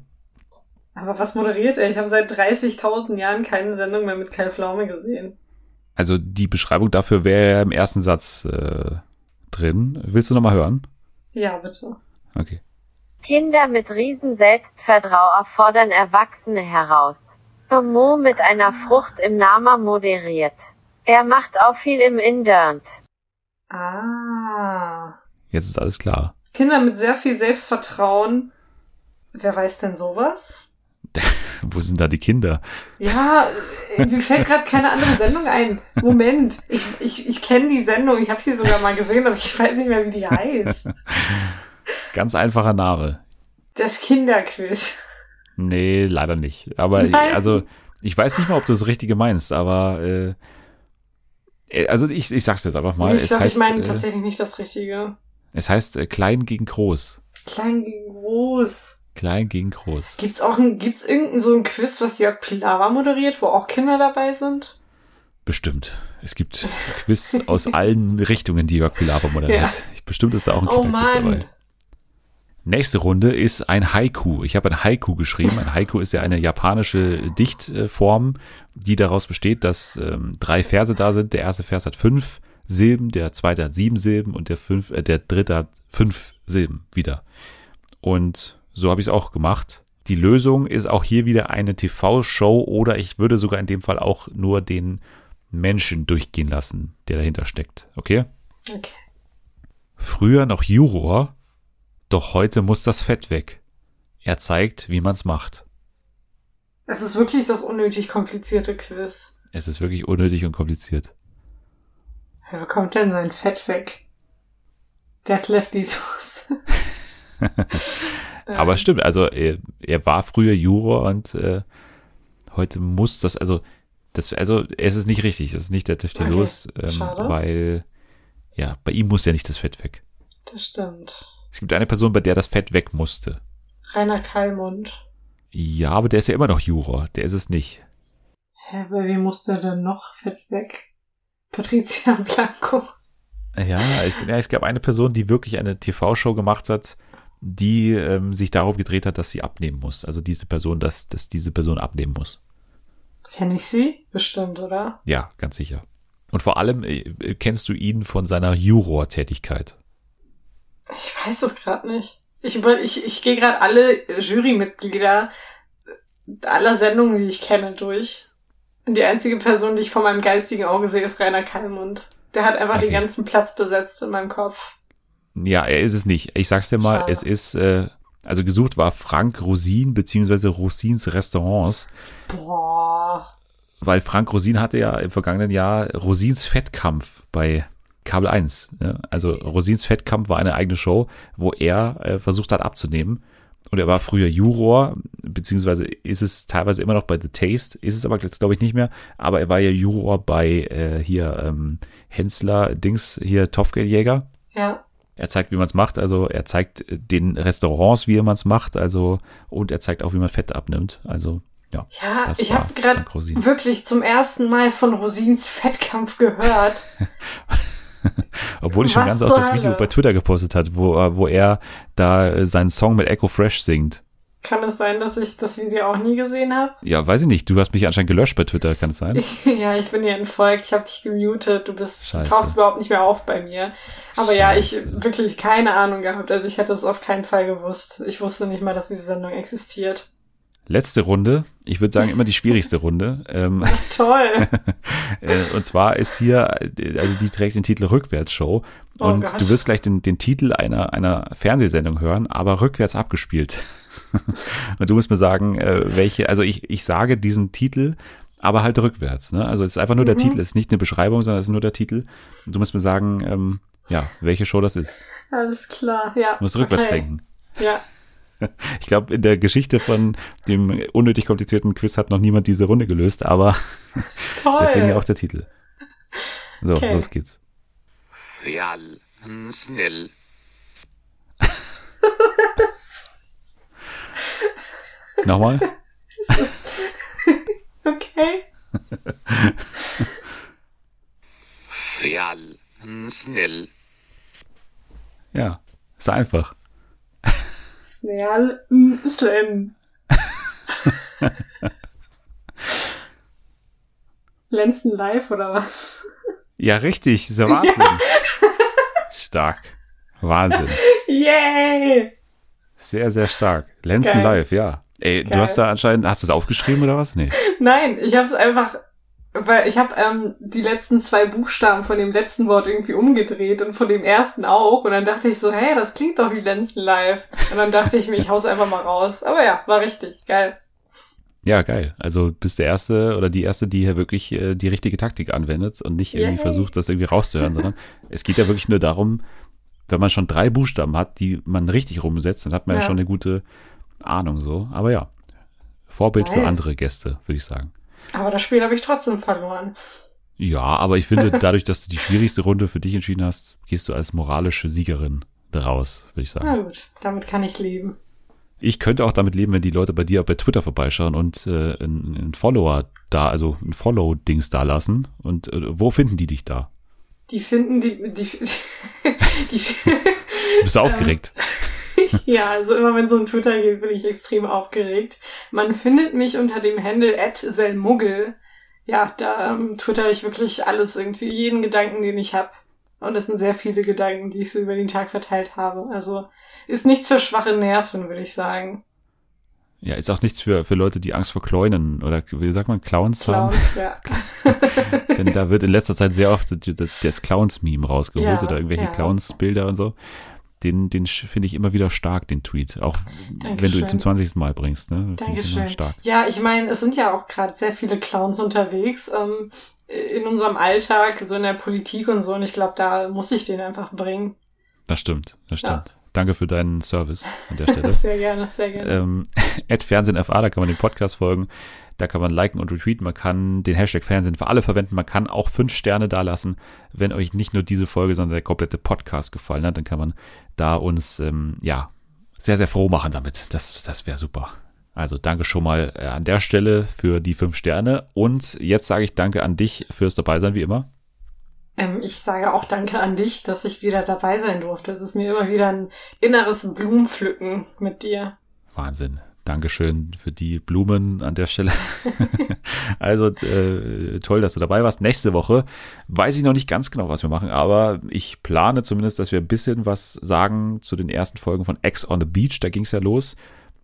Aber was moderiert er? Ich habe seit 30.000 Jahren keine Sendung mehr mit Kai Pflaume gesehen. Also die Beschreibung dafür wäre im ersten Satz äh, drin. Willst du nochmal hören? Ja, bitte. Okay. Kinder mit riesen Selbstvertrau fordern Erwachsene heraus. Mo mit einer Frucht im Namen moderiert. Er macht auch viel im Internet. Ah. Jetzt ist alles klar. Kinder mit sehr viel Selbstvertrauen. Wer weiß denn sowas? Wo sind da die Kinder? Ja, mir fällt gerade keine andere Sendung ein. Moment, ich, ich, ich kenne die Sendung, ich habe sie sogar mal gesehen, aber ich weiß nicht mehr, wie die heißt. Ganz einfacher Name. Das Kinderquiz. Nee, leider nicht. Aber Nein. also, ich weiß nicht mal, ob du das Richtige meinst, aber äh, äh, also ich, ich sag's jetzt einfach mal. Ich glaube, ich meine äh, tatsächlich nicht das Richtige. Es heißt äh, klein gegen groß. Klein gegen groß. Klein gegen groß. Gibt's auch ein, gibt's irgendein so ein Quiz, was Jörg Pilawa moderiert, wo auch Kinder dabei sind? Bestimmt. Es gibt Quiz aus allen Richtungen, die Jörg Pilawa moderiert. Ja. Bestimmt ist da auch ein oh Kinderquiz oh dabei. Nächste Runde ist ein Haiku. Ich habe ein Haiku geschrieben. Ein Haiku ist ja eine japanische Dichtform, die daraus besteht, dass ähm, drei Verse da sind. Der erste Vers hat fünf Silben, der zweite hat sieben Silben und der, fünf, äh, der dritte hat fünf Silben wieder. Und so habe ich es auch gemacht. Die Lösung ist auch hier wieder eine TV-Show oder ich würde sogar in dem Fall auch nur den Menschen durchgehen lassen, der dahinter steckt. Okay? Okay. Früher noch Juror, doch heute muss das Fett weg. Er zeigt, wie man's macht. Es ist wirklich das unnötig komplizierte Quiz. Es ist wirklich unnötig und kompliziert. Wer bekommt denn sein Fett weg? Der hat Lefty Soße. Aber stimmt, also er, er, war früher Juror und äh, heute muss das, also das, also es ist nicht richtig, das ist nicht der Lefty okay. Ähm, weil ja, bei ihm muss ja nicht das Fett weg. Das stimmt. Es gibt eine Person, bei der das Fett weg musste. Rainer Kallmund. Ja, aber der ist ja immer noch Juror. Der ist es nicht. Hä, bei wem musste denn noch Fett weg? Patricia Blanco. Ja, ich, ja, ich glaube, eine Person, die wirklich eine TV-Show gemacht hat, die ähm, sich darauf gedreht hat, dass sie abnehmen muss. Also diese Person, dass, dass diese Person abnehmen muss. Kenne ich sie? Bestimmt, oder? Ja, ganz sicher. Und vor allem äh, kennst du ihn von seiner Juror-Tätigkeit. Ich weiß es gerade nicht. Ich, über, ich, ich gehe gerade alle Jurymitglieder aller Sendungen, die ich kenne, durch. Und die einzige Person, die ich vor meinem geistigen Auge sehe, ist Rainer Kallmund. Der hat einfach Okay. den ganzen Platz besetzt in meinem Kopf. Ja, er ist es nicht. Ich sag's dir mal, Schade. es ist, äh, also gesucht war Frank Rosin beziehungsweise Rosins Restaurants, Boah. weil Frank Rosin hatte ja im vergangenen Jahr Rosins Fettkampf bei Kabel 1. Ne? Also Rosins Fettkampf war eine eigene Show, wo er äh, versucht hat abzunehmen. Und er war früher Juror, beziehungsweise ist es teilweise immer noch bei The Taste, ist es aber jetzt glaube ich nicht mehr. Aber er war ja Juror bei äh, hier ähm, Hensler, Dings, hier Topfgeldjäger. Ja. Er zeigt, wie man es macht. Also er zeigt den Restaurants, wie man es macht. Also und er zeigt auch, wie man Fett abnimmt. Also ja. Ja, ich habe gerade wirklich zum ersten Mal von Rosins Fettkampf gehört. Obwohl ich schon Was ganz oft das Video bei Twitter gepostet hat, wo, äh, wo er da äh, seinen Song mit Echo Fresh singt. Kann es sein, dass ich das Video auch nie gesehen habe? Ja, weiß ich nicht. Du hast mich anscheinend gelöscht bei Twitter, kann es sein? ja, ich bin dir entfolgt, ich habe dich gemutet, du bist, Scheiße. tauchst überhaupt nicht mehr auf bei mir. Aber ja, ich Scheiße. wirklich keine Ahnung gehabt. Also ich hätte es auf keinen Fall gewusst. Ich wusste nicht mal, dass diese Sendung existiert. Letzte Runde. Ich würde sagen, immer die schwierigste Runde. Ähm, Toll. äh, und zwar ist hier, also die trägt den Titel Rückwärtsshow. Oh Und Gott. du wirst gleich den, den Titel einer, einer Fernsehsendung hören, aber rückwärts abgespielt. und du musst mir sagen, äh, welche, also ich, ich sage diesen Titel, aber halt rückwärts. Ne? Also es ist einfach nur der Mhm. Titel, es ist nicht eine Beschreibung, sondern es ist nur der Titel. Und du musst mir sagen, ähm, ja, welche Show das ist. Alles klar. Ja. Du musst rückwärts okay. denken. Ja. Ich glaube, in der Geschichte von dem unnötig komplizierten Quiz hat noch niemand diese Runde gelöst, aber Toll. deswegen ja auch der Titel. So, Okay. los geht's. Fjall snäll. Nochmal? Okay. Fjall snäll. Ja, ist einfach. Snell Slam. Lenzen live oder was? Ja, richtig, ist ja Wahnsinn. Stark. Wahnsinn. Yay! Sehr, sehr stark. Lenzen Geil. live, ja. Ey, du Geil. hast da anscheinend, hast du es aufgeschrieben oder was? Nee. Nein, ich habe es einfach, weil ich habe ähm, die letzten zwei Buchstaben von dem letzten Wort irgendwie umgedreht und von dem ersten auch. Und dann dachte ich so, hey, das klingt doch wie Lenzen live. Und dann dachte ich mir, ich hau's einfach mal raus. Aber ja, war richtig. Geil. Ja, geil. Also bist der Erste oder die Erste, die hier wirklich äh, die richtige Taktik anwendet und nicht irgendwie Yay. versucht, das irgendwie rauszuhören, sondern es geht ja wirklich nur darum, wenn man schon drei Buchstaben hat, die man richtig rumsetzt, dann hat man ja, Ja. schon eine gute Ahnung so. Aber ja, Vorbild für Nice. andere Gäste, würde ich sagen. Aber das Spiel habe ich trotzdem verloren. Ja, aber ich finde, dadurch, dass du die schwierigste Runde für dich entschieden hast, gehst du als moralische Siegerin daraus, würde ich sagen. Na gut, damit kann ich leben. Ich könnte auch damit leben, wenn die Leute bei dir bei Twitter vorbeischauen und äh, einen, Follower da, also ein Follow-Dings da lassen. Und äh, wo finden die dich da? Die finden die, die, die, Du bist aufgeregt. ja, also immer wenn so ein Twitter geht, bin ich extrem aufgeregt. Man findet mich unter dem Handle @selmuggel. Ja, da ähm, twitter ich wirklich alles irgendwie, jeden Gedanken, den ich habe. Und es sind sehr viele Gedanken, die ich so über den Tag verteilt habe. Also ist nichts für schwache Nerven, würde ich sagen. Ja, ist auch nichts für, für Leute, die Angst vor Kleunen oder wie sagt man, Clowns, Clowns, haben. ja. Denn da wird in letzter Zeit sehr oft das, das Clowns-Meme rausgeholt Ja, oder irgendwelche ja. Clowns-Bilder und so. Den, den finde ich immer wieder stark, den Tweet. Auch wenn du ihn Dankeschön. zum 20. Mal bringst. Ne? Ich Dankeschön. stark. Ja, ich meine, es sind ja auch gerade sehr viele Clowns unterwegs ähm, in unserem Alltag, so in der Politik und so. Und ich glaube, da muss ich den einfach bringen. Das stimmt, das Ja. Danke für deinen Service an der Stelle. Sehr gerne, sehr gerne. ähm, FernsehenFA, da kann man den Podcast folgen. Da kann man liken und retweeten. Man kann den Hashtag Fernsehen für alle verwenden. Man kann auch fünf Sterne dalassen. Wenn euch nicht nur diese Folge, sondern der komplette Podcast gefallen hat, dann kann man da uns, ähm, ja, sehr, sehr froh machen damit. Das, das wäre super. Also danke schon mal äh, an der Stelle für die fünf Sterne. Und jetzt sage ich danke an dich fürs Dabeisein, wie immer. Ähm, ich sage auch Danke an dich, dass ich wieder dabei sein durfte. Es ist mir immer wieder ein inneres Blumenpflücken mit dir. Wahnsinn. Dankeschön für die Blumen an der Stelle. also äh, toll, dass du dabei warst. Nächste Woche weiß ich noch nicht ganz genau, was wir machen, aber ich plane zumindest, dass wir ein bisschen was sagen zu den ersten Folgen von X on the Beach. Da ging es ja los.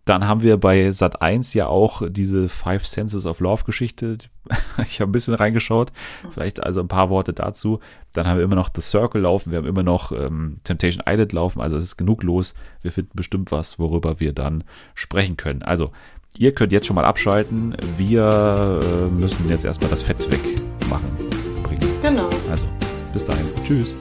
Dann haben wir bei Sat 1 ja auch diese Five Senses of Love Geschichte. Ich habe ein bisschen reingeschaut. Vielleicht also ein paar Worte dazu. Dann haben wir immer noch The Circle laufen. Wir haben immer noch ähm, Temptation Island laufen. Also es ist genug los. Wir finden bestimmt was, worüber wir dann sprechen können. Also ihr könnt jetzt schon mal abschalten. Wir äh, müssen jetzt erstmal das Fett wegmachen. Bringen. Genau. Also bis dahin. Tschüss.